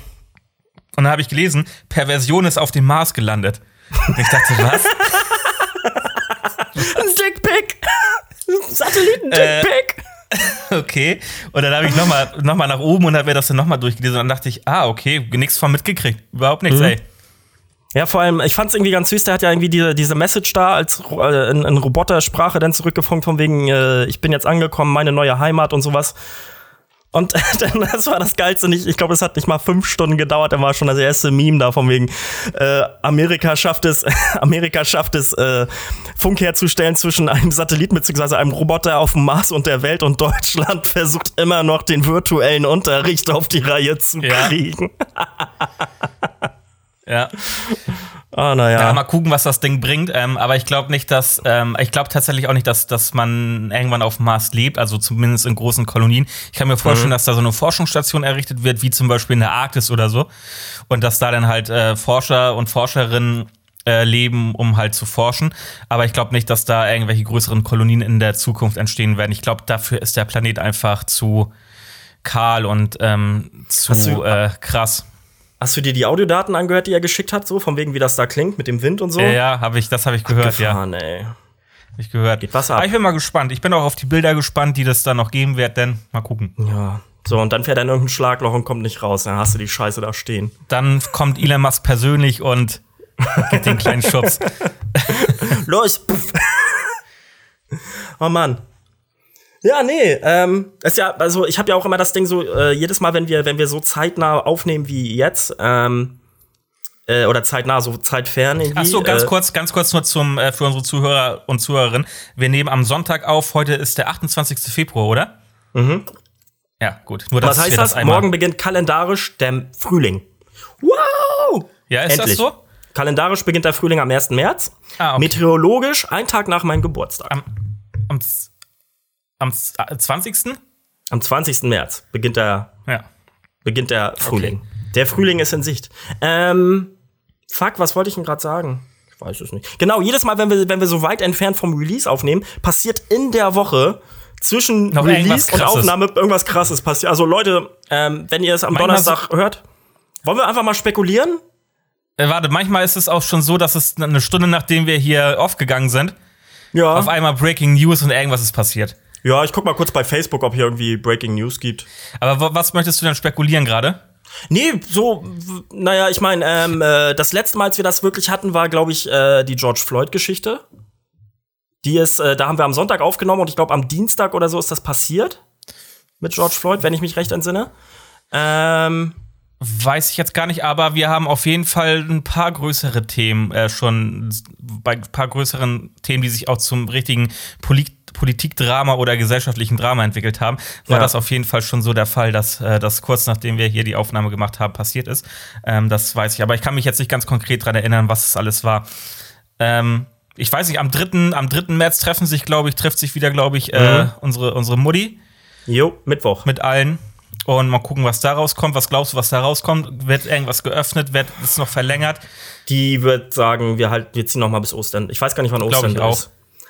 Und dann habe ich gelesen, Perversion ist auf dem Mars gelandet. Und ich dachte, was? [laughs] Ein Dickpick! Satelliten-Dickpick! Äh, Okay. Und dann habe ich nochmal noch mal nach oben und habe mir das dann nochmal durchgelesen. Und dann dachte ich, ah, okay, nichts von mitgekriegt. Überhaupt nichts, mhm. ey. Ja, vor allem, ich fand es irgendwie ganz süß, der hat ja irgendwie diese, diese Message da als äh, in, in Robotersprache dann zurückgefunkt, von wegen, äh, ich bin jetzt angekommen, meine neue Heimat und sowas. Und [laughs] dann, das war das Geilste nicht. Ich glaube, es hat nicht mal fünf Stunden gedauert. Da war schon das erste Meme da von wegen äh, Amerika schafft es, [laughs] Amerika schafft es, äh, Funk herzustellen zwischen einem Satelliten bzw. einem Roboter auf dem Mars und der Welt und Deutschland [laughs] versucht immer noch den virtuellen Unterricht auf die Reihe zu kriegen. Ja. Oh, naja. Ja, mal gucken, was das Ding bringt. Ähm, aber ich glaube nicht, dass, ähm, ich glaube tatsächlich auch nicht, dass, dass man irgendwann auf Mars lebt, also zumindest in großen Kolonien. Ich kann mir vorstellen, mhm. dass da so eine Forschungsstation errichtet wird, wie zum Beispiel in der Arktis oder so. Und dass da dann halt äh, Forscher und Forscherinnen äh, leben, um halt zu forschen. Aber ich glaube nicht, dass da irgendwelche größeren Kolonien in der Zukunft entstehen werden. Ich glaube, dafür ist der Planet einfach zu kahl und ähm, zu äh, krass. Hast du dir die Audiodaten angehört, die er geschickt hat, so von wegen, wie das da klingt mit dem Wind und so? Ja, ja hab ich, das habe ich gehört, Abgefahren, ja. Ey. Hab ich gehört. Geht was ab. Aber ich bin mal gespannt. Ich bin auch auf die Bilder gespannt, die das da noch geben wird, denn mal gucken. Ja. So, und dann fährt er in irgendein Schlagloch und kommt nicht raus. Dann hast du die Scheiße da stehen. Dann kommt Elon Musk persönlich und gibt den kleinen Schubs. [laughs] Los! [laughs] oh Mann. Ja, nee, ähm, ist ja, also ich habe ja auch immer das Ding so, äh, jedes Mal, wenn wir, wenn wir so zeitnah aufnehmen wie jetzt, ähm, äh, oder zeitnah, so zeitfern irgendwie. Ach so, ganz äh, kurz, ganz kurz nur zum, äh, für unsere Zuhörer und Zuhörerinnen. Wir nehmen am Sonntag auf, heute ist der 28. Februar, oder? Mhm. Ja, gut. Nur, Was heißt das? das Morgen beginnt kalendarisch der Frühling. Wow! Ja, ist Endlich. das so? Kalendarisch beginnt der Frühling am 1. März. Ah, okay. Meteorologisch ein Tag nach meinem Geburtstag. Am, am, am 20. Am 20. März beginnt der, ja. beginnt der Frühling. Okay. Der Frühling ist in Sicht. Ähm, fuck, was wollte ich denn gerade sagen? Ich weiß es nicht. Genau, jedes Mal, wenn wir, wenn wir so weit entfernt vom Release aufnehmen, passiert in der Woche zwischen Noch Release und Aufnahme irgendwas krasses passiert. Also Leute, ähm, wenn ihr es am manchmal Donnerstag hört, wollen wir einfach mal spekulieren? Äh, warte, manchmal ist es auch schon so, dass es eine Stunde nachdem wir hier aufgegangen sind, ja. auf einmal Breaking News und irgendwas ist passiert. Ja, ich guck mal kurz bei Facebook, ob hier irgendwie Breaking News gibt. Aber was möchtest du denn spekulieren gerade? Nee, so, naja, ich meine, ähm, äh, das letzte Mal, als wir das wirklich hatten, war, glaube ich, äh, die George Floyd-Geschichte. Die ist, äh, da haben wir am Sonntag aufgenommen und ich glaube, am Dienstag oder so ist das passiert. Mit George Floyd, wenn ich mich recht entsinne. Ähm. Weiß ich jetzt gar nicht, aber wir haben auf jeden Fall ein paar größere Themen äh, schon, bei ein paar größeren Themen, die sich auch zum richtigen Polit Politikdrama oder gesellschaftlichen Drama entwickelt haben, war ja. das auf jeden Fall schon so der Fall, dass äh, das kurz nachdem wir hier die Aufnahme gemacht haben, passiert ist. Ähm, das weiß ich. Aber ich kann mich jetzt nicht ganz konkret daran erinnern, was es alles war. Ähm, ich weiß nicht, am 3. Am 3. März treffen sich, glaube ich, trifft sich wieder, glaube ich, äh, mhm. unsere, unsere Mutti. Jo, Mittwoch. Mit allen. Und mal gucken, was da rauskommt. Was glaubst du, was da rauskommt? Wird irgendwas geöffnet? Wird es noch verlängert? Die wird sagen, wir halten, wir ziehen noch mal bis Ostern. Ich weiß gar nicht, wann Ostern ich ist.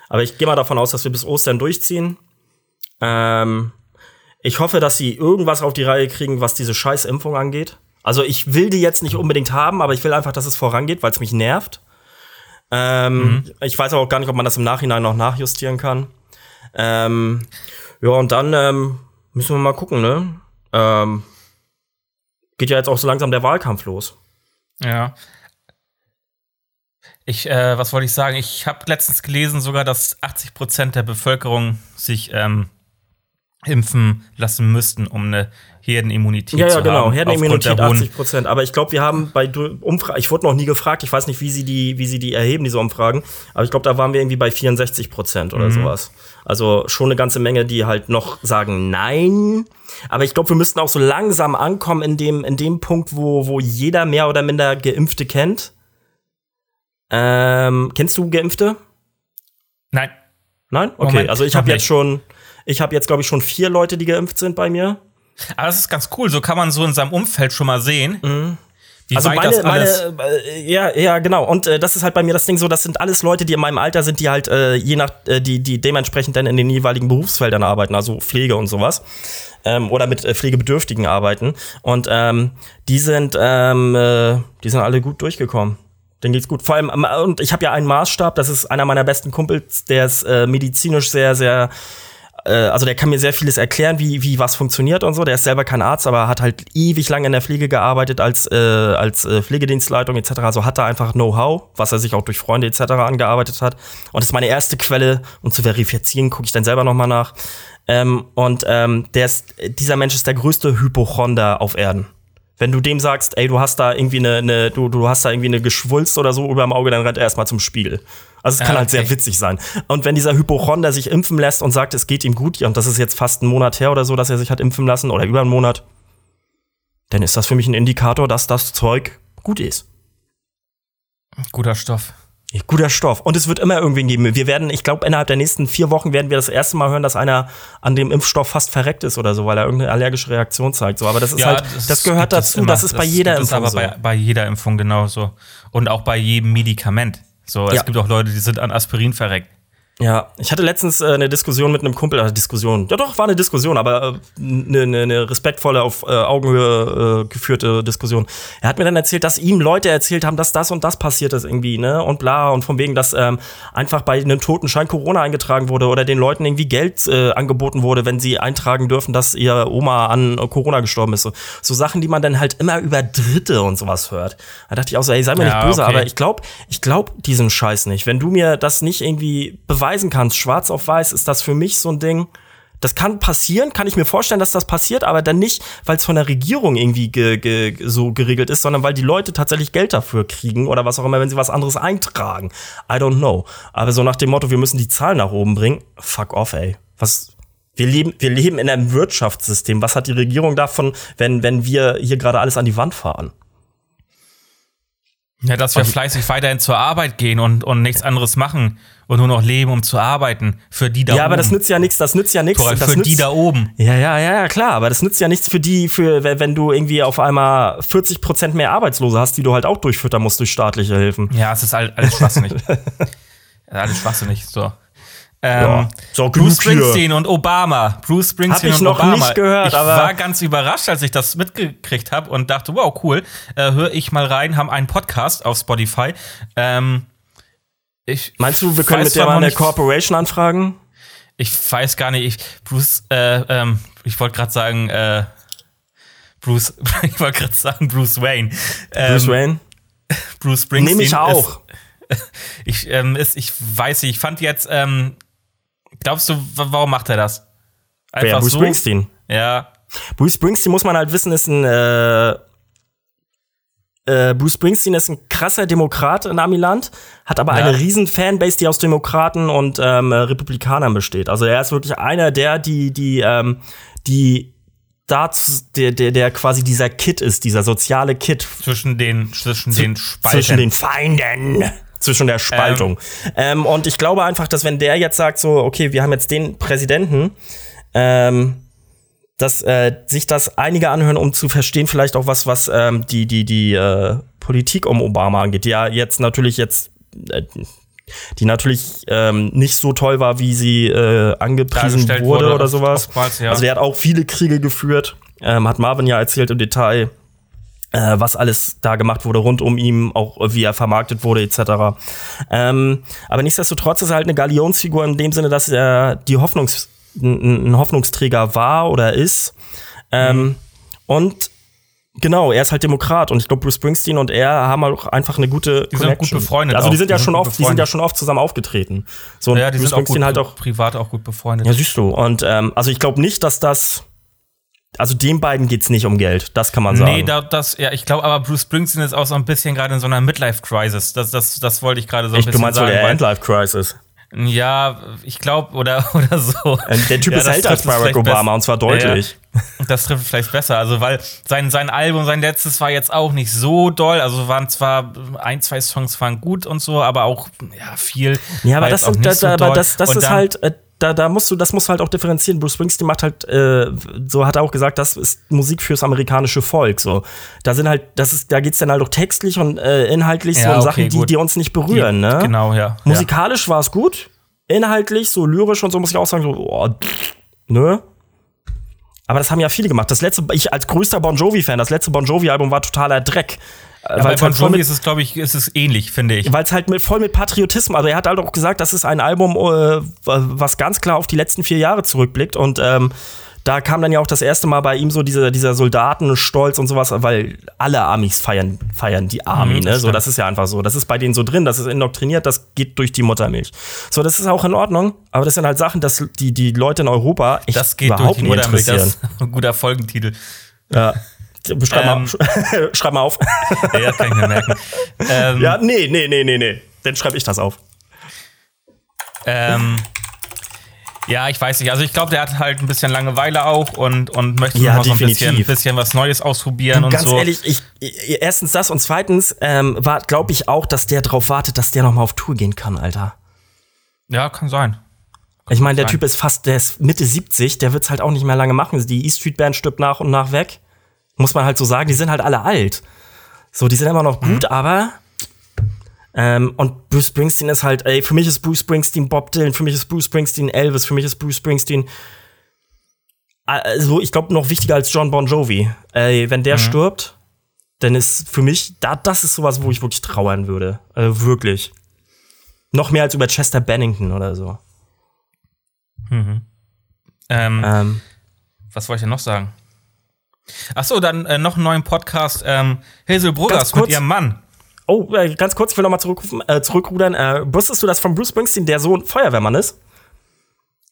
Aber ich gehe mal davon aus, dass wir bis Ostern durchziehen. Ähm, ich hoffe, dass sie irgendwas auf die Reihe kriegen, was diese Scheißimpfung angeht. Also ich will die jetzt nicht unbedingt haben, aber ich will einfach, dass es vorangeht, weil es mich nervt. Ähm, mhm. Ich weiß auch gar nicht, ob man das im Nachhinein noch nachjustieren kann. Ähm, ja, und dann ähm, müssen wir mal gucken, ne? Ähm, geht ja jetzt auch so langsam der Wahlkampf los. Ja. Ich, äh, was wollte ich sagen? Ich habe letztens gelesen sogar, dass 80 Prozent der Bevölkerung sich ähm, impfen lassen müssten, um eine Herdenimmunität ja, ja, zu genau. haben. Herdenimmunität 80 Prozent. Aber ich glaube, wir haben bei Umfragen, ich wurde noch nie gefragt, ich weiß nicht, wie sie die, wie sie die erheben, diese Umfragen, aber ich glaube, da waren wir irgendwie bei 64 Prozent oder mhm. sowas. Also schon eine ganze Menge, die halt noch sagen Nein. Aber ich glaube, wir müssten auch so langsam ankommen in dem, in dem Punkt, wo, wo jeder mehr oder minder Geimpfte kennt. Ähm, kennst du Geimpfte? Nein. Nein? Okay, Moment, also ich habe jetzt schon, ich habe jetzt glaube ich schon vier Leute, die geimpft sind bei mir. Aber das ist ganz cool, so kann man so in seinem Umfeld schon mal sehen. Mhm. Wie also meine, meine äh, ja, ja, genau. Und äh, das ist halt bei mir das Ding so, das sind alles Leute, die in meinem Alter sind, die halt äh, je nach, äh, die, die dementsprechend dann in den jeweiligen Berufsfeldern arbeiten, also Pflege und sowas. Ähm, oder mit äh, Pflegebedürftigen arbeiten. Und ähm, die sind, ähm, äh, die sind alle gut durchgekommen. Den geht's gut. Vor allem, ähm, und ich habe ja einen Maßstab, das ist einer meiner besten Kumpels, der ist äh, medizinisch sehr, sehr äh, also der kann mir sehr vieles erklären, wie, wie was funktioniert und so. Der ist selber kein Arzt, aber hat halt ewig lange in der Pflege gearbeitet als, äh, als äh, Pflegedienstleitung etc. Also hat er einfach Know-how, was er sich auch durch Freunde etc. angearbeitet hat. Und das ist meine erste Quelle, um zu verifizieren, gucke ich dann selber nochmal nach. Ähm, und ähm, der ist, dieser Mensch ist der größte Hypochonder auf Erden wenn du dem sagst, ey, du hast da irgendwie eine, eine du, du hast da irgendwie eine Geschwulst oder so über dem Auge, dann rennt er erstmal zum Spiegel. Also es kann ja, halt sehr witzig sein. Und wenn dieser Hypochonder sich impfen lässt und sagt, es geht ihm gut, und das ist jetzt fast ein Monat her oder so, dass er sich hat impfen lassen, oder über einen Monat, dann ist das für mich ein Indikator, dass das Zeug gut ist. Guter Stoff. Guter Stoff. Und es wird immer irgendwen geben. Wir werden, ich glaube, innerhalb der nächsten vier Wochen werden wir das erste Mal hören, dass einer an dem Impfstoff fast verreckt ist oder so, weil er irgendeine allergische Reaktion zeigt. So, aber das ist ja, halt, das, das gehört dazu. Immer, das ist bei jeder Impfung. Das ist aber so. bei, bei, jeder Impfung genauso. Und auch bei jedem Medikament. So, es ja. gibt auch Leute, die sind an Aspirin verreckt. Ja, ich hatte letztens äh, eine Diskussion mit einem Kumpel, äh, Diskussion, ja doch, war eine Diskussion, aber eine, äh, eine, eine respektvolle, auf äh, Augenhöhe äh, geführte Diskussion. Er hat mir dann erzählt, dass ihm Leute erzählt haben, dass das und das passiert ist irgendwie, ne, und bla, und von wegen, dass ähm, einfach bei einem Totenschein Corona eingetragen wurde oder den Leuten irgendwie Geld äh, angeboten wurde, wenn sie eintragen dürfen, dass ihr Oma an Corona gestorben ist. So, so Sachen, die man dann halt immer über Dritte und sowas hört. Da dachte ich auch so, ey, sei mir ja, nicht böse, okay. aber ich glaube, ich glaube diesen Scheiß nicht. Wenn du mir das nicht irgendwie beweist, beweisen kannst, schwarz auf weiß, ist das für mich so ein Ding. Das kann passieren, kann ich mir vorstellen, dass das passiert, aber dann nicht, weil es von der Regierung irgendwie ge ge so geregelt ist, sondern weil die Leute tatsächlich Geld dafür kriegen oder was auch immer, wenn sie was anderes eintragen. I don't know. Aber so nach dem Motto, wir müssen die Zahlen nach oben bringen, fuck off, ey. Was, wir leben, wir leben in einem Wirtschaftssystem. Was hat die Regierung davon, wenn, wenn wir hier gerade alles an die Wand fahren? Ja, dass wir also, fleißig weiterhin zur Arbeit gehen und, und nichts anderes machen und nur noch leben, um zu arbeiten. Für die da oben. Ja, aber das nützt ja nichts, das nützt ja nichts. Für nützt, die da oben. Ja, ja, ja, klar, aber das nützt ja nichts für die, für, wenn du irgendwie auf einmal 40 Prozent mehr Arbeitslose hast, die du halt auch durchfüttern musst durch staatliche Hilfen. Ja, es ist alles schwachsinnig. [laughs] alles schwachsinnig, so. Ähm, ja, so Bruce Springsteen und Obama. Bruce Springsteen hab ich und noch Obama. Nicht gehört, ich war ganz überrascht, als ich das mitgekriegt habe und dachte, wow, cool. Äh, Höre ich mal rein, haben einen Podcast auf Spotify. Ähm, ich Meinst du, wir können mit der mal eine Corporation anfragen? Ich weiß gar nicht. Ich, Bruce, äh, ähm, ich wollte gerade sagen, äh, Bruce, [laughs] ich wollte gerade sagen Bruce Wayne. Ähm, Bruce Wayne? [laughs] Bruce Springsteen. Nehme ich auch. Ist, [laughs] ich, ähm, ist, ich weiß nicht, ich fand jetzt, ähm, glaubst du, warum macht er das? Einfach Wer, Bruce so? Springsteen? Ja. Bruce Springsteen, muss man halt wissen, ist ein äh, äh, Bruce Springsteen ist ein krasser Demokrat in Amiland, hat aber ja. eine riesen Fanbase, die aus Demokraten und ähm, Republikanern besteht. Also er ist wirklich einer der, die, die, ähm, die dazu, der, der, der quasi dieser Kit ist, dieser soziale Kit. Zwischen den, zwischen den Spalten. Zwischen den Feinden. Zwischen der Spaltung. Ähm. ähm. und ich glaube einfach, dass wenn der jetzt sagt, so, okay, wir haben jetzt den Präsidenten, ähm, dass äh, sich das einige anhören, um zu verstehen, vielleicht auch was, was ähm, die, die, die äh, Politik um Obama angeht, die ja jetzt natürlich jetzt äh, die natürlich ähm, nicht so toll war, wie sie äh, angepriesen wurde, wurde, oder sowas. Ja. Also der hat auch viele Kriege geführt, ähm, hat Marvin ja erzählt im Detail, äh, was alles da gemacht wurde rund um ihn, auch wie er vermarktet wurde etc. Ähm, aber nichtsdestotrotz ist er halt eine Galionsfigur in dem Sinne, dass er die Hoffnungs ein, ein Hoffnungsträger war oder ist. Ähm, mhm. Und Genau, er ist halt Demokrat und ich glaube Bruce Springsteen und er haben auch einfach eine gute die sind gut befreundet. Also die sind ja schon oft, die sind ja schon oft zusammen aufgetreten. So ja, die Bruce sind Springsteen auch gut, halt auch privat auch gut befreundet. Ja, siehst du. Und ähm, also ich glaube nicht, dass das also den beiden geht's nicht um Geld, das kann man sagen. Nee, da, das, ja, ich glaube, aber Bruce Springsteen ist auch so ein bisschen gerade in so einer Midlife-Crisis. Das, das, das wollte ich gerade so ein ich, bisschen du meinst sagen. Du meinst Endlife-Crisis? Ja, ich glaube, oder, [laughs] oder so. Der Typ ja, ist älter als Barack Obama und zwar deutlich. Ja, [laughs] das trifft vielleicht besser. Also, weil sein, sein Album, sein letztes war jetzt auch nicht so doll. Also waren zwar ein, zwei Songs waren gut und so, aber auch ja, viel. Ja, aber das, sind, so aber das, das ist halt. Da, da musst du, das musst du halt auch differenzieren. Bruce Springsteen macht halt, äh, so hat er auch gesagt, das ist Musik fürs amerikanische Volk. So, da sind halt, das ist, da geht's dann halt auch textlich und äh, inhaltlich ja, so um okay, Sachen, die, die uns nicht berühren. Die, ne? Genau, ja. Musikalisch ja. war es gut, inhaltlich so lyrisch und so muss ich auch sagen, so, oh, ne? Aber das haben ja viele gemacht. Das letzte, ich als größter Bon Jovi-Fan, das letzte Bon Jovi-Album war totaler Dreck. Ja, bei Bon halt Jovi ist es, glaube ich, ist es ähnlich, finde ich. Weil es halt mit, voll mit Patriotismus, also er hat halt auch gesagt, das ist ein Album, äh, was ganz klar auf die letzten vier Jahre zurückblickt und ähm, da kam dann ja auch das erste Mal bei ihm so dieser, dieser Soldatenstolz und sowas, weil alle Amis feiern, feiern die Army, mhm, ne? So, das ist ja einfach so. Das ist bei denen so drin, das ist indoktriniert, das geht durch die Muttermilch. So, das ist auch in Ordnung, aber das sind halt Sachen, dass die, die Leute in Europa echt das geht überhaupt durch die nicht Muttermilch, interessieren. Das ist ein guter Folgentitel. Ja. [laughs] Schreib, ähm, mal, [laughs] schreib mal auf. ja, kann ich mir merken. Ähm, ja, nee, nee, nee, nee, nee. Dann schreibe ich das auf. Ähm, ja, ich weiß nicht. Also ich glaube, der hat halt ein bisschen Langeweile auch und, und möchte ja, noch so ein bisschen, bisschen, was Neues ausprobieren du, und ganz so. Ganz ehrlich, ich, erstens das und zweitens ähm, glaube ich auch, dass der darauf wartet, dass der noch mal auf Tour gehen kann, Alter. Ja, kann sein. Kann ich meine, der sein. Typ ist fast, der ist Mitte 70, der wird's halt auch nicht mehr lange machen. Die E-Street Band stirbt nach und nach weg. Muss man halt so sagen, die sind halt alle alt. So, die sind immer noch gut, mhm. aber Ähm, und Bruce Springsteen ist halt, ey, für mich ist Bruce Springsteen Bob Dylan, für mich ist Bruce Springsteen Elvis, für mich ist Bruce Springsteen also ich glaube noch wichtiger als John Bon Jovi. Ey, wenn der mhm. stirbt, dann ist für mich, da, das ist sowas, wo ich wirklich trauern würde. Also wirklich. Noch mehr als über Chester Bennington oder so. Mhm. Ähm, ähm, was wollte ich denn noch sagen? Achso, dann äh, noch einen neuen Podcast, ähm, Hazel Brothers mit ihrem Mann. Oh, äh, ganz kurz, ich will noch mal zurückrufen, äh, zurückrudern. Äh, wusstest du, dass von Bruce Springsteen der Sohn Feuerwehrmann ist?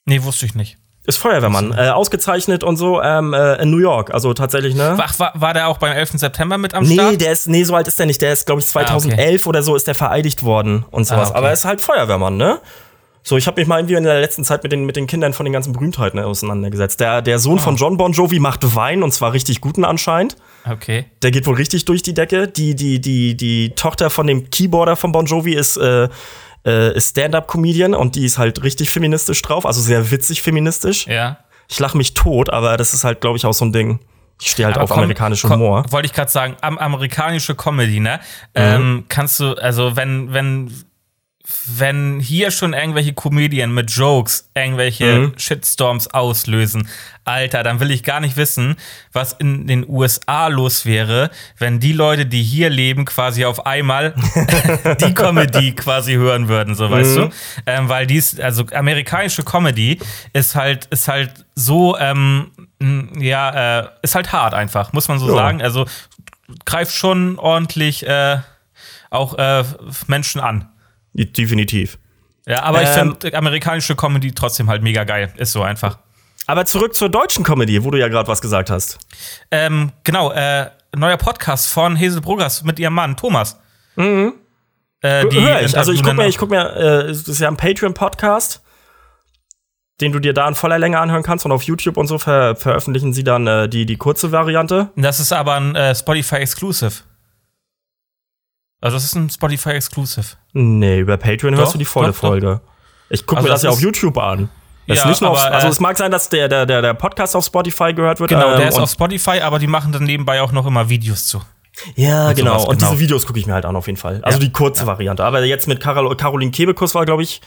Nee, wusste ich nicht. Ist Feuerwehrmann, äh, ausgezeichnet und so ähm, äh, in New York, also tatsächlich, ne? Ach, war, war der auch beim 11. September mit am Start? Nee, der ist, nee, so alt ist der nicht. Der ist, glaube ich, 2011 ah, okay. oder so ist der vereidigt worden und sowas. Ah, okay. Aber er ist halt Feuerwehrmann, ne? So, ich habe mich mal irgendwie in der letzten Zeit mit den, mit den Kindern von den ganzen Berühmtheiten auseinandergesetzt. Der, der Sohn oh. von John Bon Jovi macht Wein und zwar richtig guten anscheinend. Okay. Der geht wohl richtig durch die Decke. Die, die, die, die Tochter von dem Keyboarder von Bon Jovi ist äh, äh, Stand-up-Comedian und die ist halt richtig feministisch drauf, also sehr witzig feministisch. Ja ich lache mich tot, aber das ist halt, glaube ich, auch so ein Ding. Ich stehe halt aber auf komm, amerikanischen Humor. Wollte ich gerade sagen, am, amerikanische Comedy, ne? Mhm. Ähm, kannst du, also wenn, wenn wenn hier schon irgendwelche Comedien mit Jokes irgendwelche mhm. Shitstorms auslösen, Alter, dann will ich gar nicht wissen, was in den USA los wäre, wenn die Leute, die hier leben, quasi auf einmal [laughs] die Comedy quasi hören würden, so weißt mhm. du? Ähm, weil dies, also amerikanische Comedy ist halt, ist halt so, ähm, ja, äh, ist halt hart einfach, muss man so ja. sagen. Also greift schon ordentlich äh, auch äh, Menschen an. Definitiv. Ja, aber ähm, ich finde amerikanische Comedy trotzdem halt mega geil. Ist so einfach. Aber zurück zur deutschen Comedy, wo du ja gerade was gesagt hast. Ähm, genau, äh, neuer Podcast von Hazel Bruggers mit ihrem Mann, Thomas. Mhm. Äh, die Hör ich. Also ich guck mir, ich guck mir, äh, das ist ja ein Patreon-Podcast, den du dir da in voller Länge anhören kannst und auf YouTube und so ver veröffentlichen sie dann äh, die, die kurze Variante. Das ist aber ein äh, Spotify-Exclusive. Also das ist ein Spotify Exclusive. Nee, über Patreon doch, hörst du die volle doch, Folge. Doch. Ich gucke also mir das, das ja auf YouTube an. Das ja, aber, auf, also äh, es mag sein, dass der, der, der Podcast auf Spotify gehört wird. Genau, ähm, der ist auf Spotify, aber die machen dann nebenbei auch noch immer Videos zu. Ja, und genau. Und genau. diese Videos gucke ich mir halt an auf jeden Fall. Also ja. die kurze ja. Variante. Aber jetzt mit Carol, Caroline Kebekus war, glaube ich,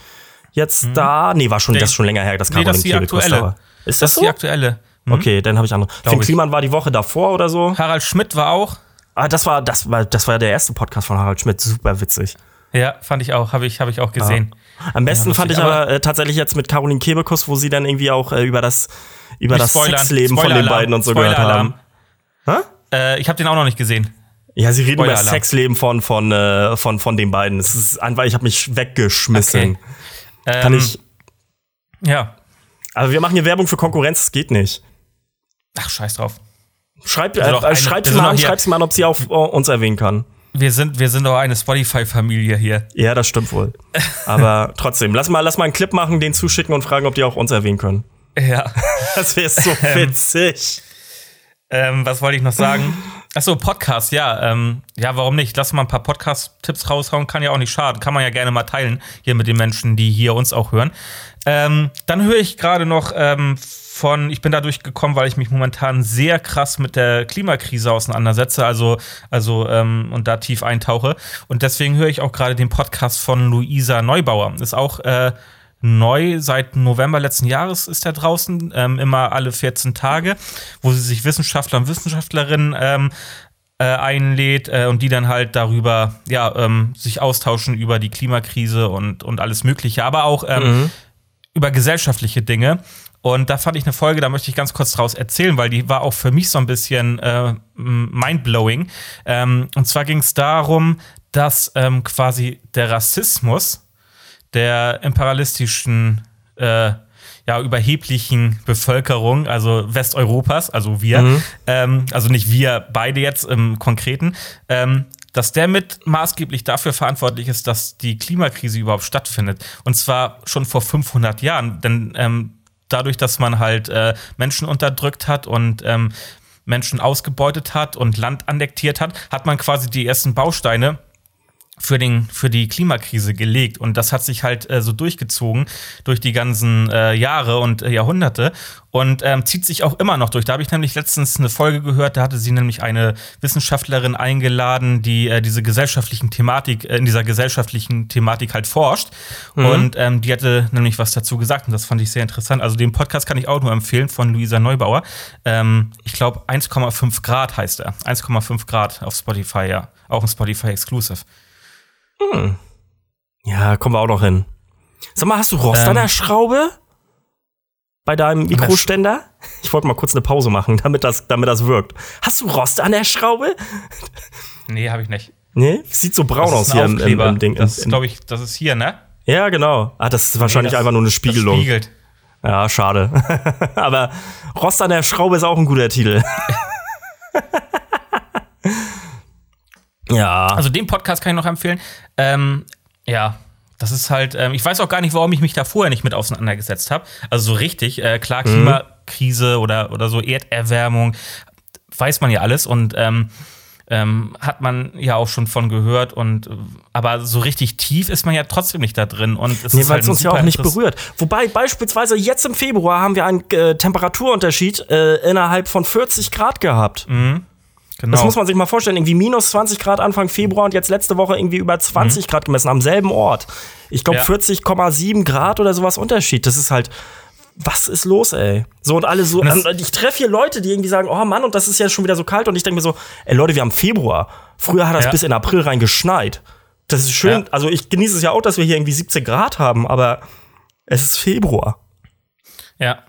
jetzt hm. da. Nee, war schon, nee. das ist schon länger her, dass Caroline nee, das Kebekus da war. Ist das, das so? die aktuelle. Hm? Okay, dann habe ich andere. Finn Kliman war die Woche davor oder so. Harald Schmidt war auch. Ah, das war, das war, das war der erste Podcast von Harald Schmidt. Super witzig. Ja, fand ich auch, habe ich, hab ich auch gesehen. Ja. Am besten ja, fand ich aber äh, tatsächlich jetzt mit Caroline Kebekus, wo sie dann irgendwie auch äh, über das, über das Sexleben von den beiden und so gehört haben. Äh, ich habe den auch noch nicht gesehen. Ja, sie reden über das Sexleben von, von, äh, von, von den beiden. Es ist einfach, ich habe mich weggeschmissen. Okay. Kann ähm, ich. Ja. Aber wir machen hier Werbung für Konkurrenz, das geht nicht. Ach, scheiß drauf. Schreib, äh, eine, schreib's mal an, schreib's mal an, ob sie auch uh, uns erwähnen kann. Wir sind, wir sind doch eine Spotify-Familie hier. Ja, das stimmt wohl. [laughs] Aber trotzdem, lass mal, lass mal einen Clip machen, den zuschicken und fragen, ob die auch uns erwähnen können. Ja. [laughs] Das wäre so ähm, witzig. Ähm, was wollte ich noch sagen? Achso, Podcast, ja. Ähm, ja, warum nicht? Lass mal ein paar Podcast-Tipps raushauen, kann ja auch nicht schaden. Kann man ja gerne mal teilen hier mit den Menschen, die hier uns auch hören. Ähm, dann höre ich gerade noch ähm, von, ich bin dadurch gekommen, weil ich mich momentan sehr krass mit der Klimakrise auseinandersetze, also, also ähm, und da tief eintauche. Und deswegen höre ich auch gerade den Podcast von Luisa Neubauer. Ist auch äh, neu seit November letzten Jahres ist er draußen, ähm, immer alle 14 Tage, wo sie sich Wissenschaftler und Wissenschaftlerinnen ähm, äh, einlädt äh, und die dann halt darüber, ja, ähm, sich austauschen über die Klimakrise und, und alles Mögliche, aber auch ähm, mhm. über gesellschaftliche Dinge. Und da fand ich eine Folge, da möchte ich ganz kurz draus erzählen, weil die war auch für mich so ein bisschen äh, mindblowing. Ähm, und zwar ging es darum, dass ähm, quasi der Rassismus der imperialistischen, äh, ja, überheblichen Bevölkerung, also Westeuropas, also wir, mhm. ähm, also nicht wir beide jetzt im Konkreten, ähm, dass der mit maßgeblich dafür verantwortlich ist, dass die Klimakrise überhaupt stattfindet. Und zwar schon vor 500 Jahren. Denn ähm, dadurch, dass man halt äh, Menschen unterdrückt hat und ähm, Menschen ausgebeutet hat und Land annektiert hat, hat man quasi die ersten Bausteine für, den, für die Klimakrise gelegt. Und das hat sich halt äh, so durchgezogen durch die ganzen äh, Jahre und äh, Jahrhunderte und ähm, zieht sich auch immer noch durch. Da habe ich nämlich letztens eine Folge gehört, da hatte sie nämlich eine Wissenschaftlerin eingeladen, die äh, diese gesellschaftlichen Thematik, äh, in dieser gesellschaftlichen Thematik halt forscht. Mhm. Und ähm, die hatte nämlich was dazu gesagt und das fand ich sehr interessant. Also den Podcast kann ich auch nur empfehlen von Luisa Neubauer. Ähm, ich glaube 1,5 Grad heißt er. 1,5 Grad auf Spotify, ja. Auch ein Spotify Exclusive. Hm. Ja, kommen wir auch noch hin. Sag mal, hast du Rost ähm, an der Schraube? Bei deinem Mikroständer? Ich wollte mal kurz eine Pause machen, damit das, damit das wirkt. Hast du Rost an der Schraube? Nee, habe ich nicht. Nee? Sieht so braun aus hier im, im, im, Ding. Das glaube ich, das ist hier, ne? Ja, genau. Ah, das ist wahrscheinlich nee, das, einfach nur eine Spiegelung. Das spiegelt. Ja, schade. [laughs] Aber Rost an der Schraube ist auch ein guter Titel. [laughs] Ja. Also den Podcast kann ich noch empfehlen. Ähm, ja, das ist halt, ähm, ich weiß auch gar nicht, warum ich mich da vorher nicht mit auseinandergesetzt habe. Also so richtig, äh, klar, mhm. Klimakrise mhm. oder, oder so Erderwärmung, weiß man ja alles und ähm, ähm, hat man ja auch schon von gehört und aber so richtig tief ist man ja trotzdem nicht da drin und es nee, weil halt es uns ja auch nicht berührt. Wobei beispielsweise jetzt im Februar haben wir einen äh, Temperaturunterschied äh, innerhalb von 40 Grad gehabt. Mhm. Genau. Das muss man sich mal vorstellen. Irgendwie minus 20 Grad Anfang Februar und jetzt letzte Woche irgendwie über 20 mhm. Grad gemessen am selben Ort. Ich glaube ja. 40,7 Grad oder sowas Unterschied. Das ist halt, was ist los, ey? So und alle so. Und ich treffe hier Leute, die irgendwie sagen, oh Mann, und das ist ja schon wieder so kalt. Und ich denke mir so, ey Leute, wir haben Februar. Früher hat das ja. bis in April rein geschneit. Das ist schön. Ja. Also ich genieße es ja auch, dass wir hier irgendwie 17 Grad haben, aber es ist Februar. Ja,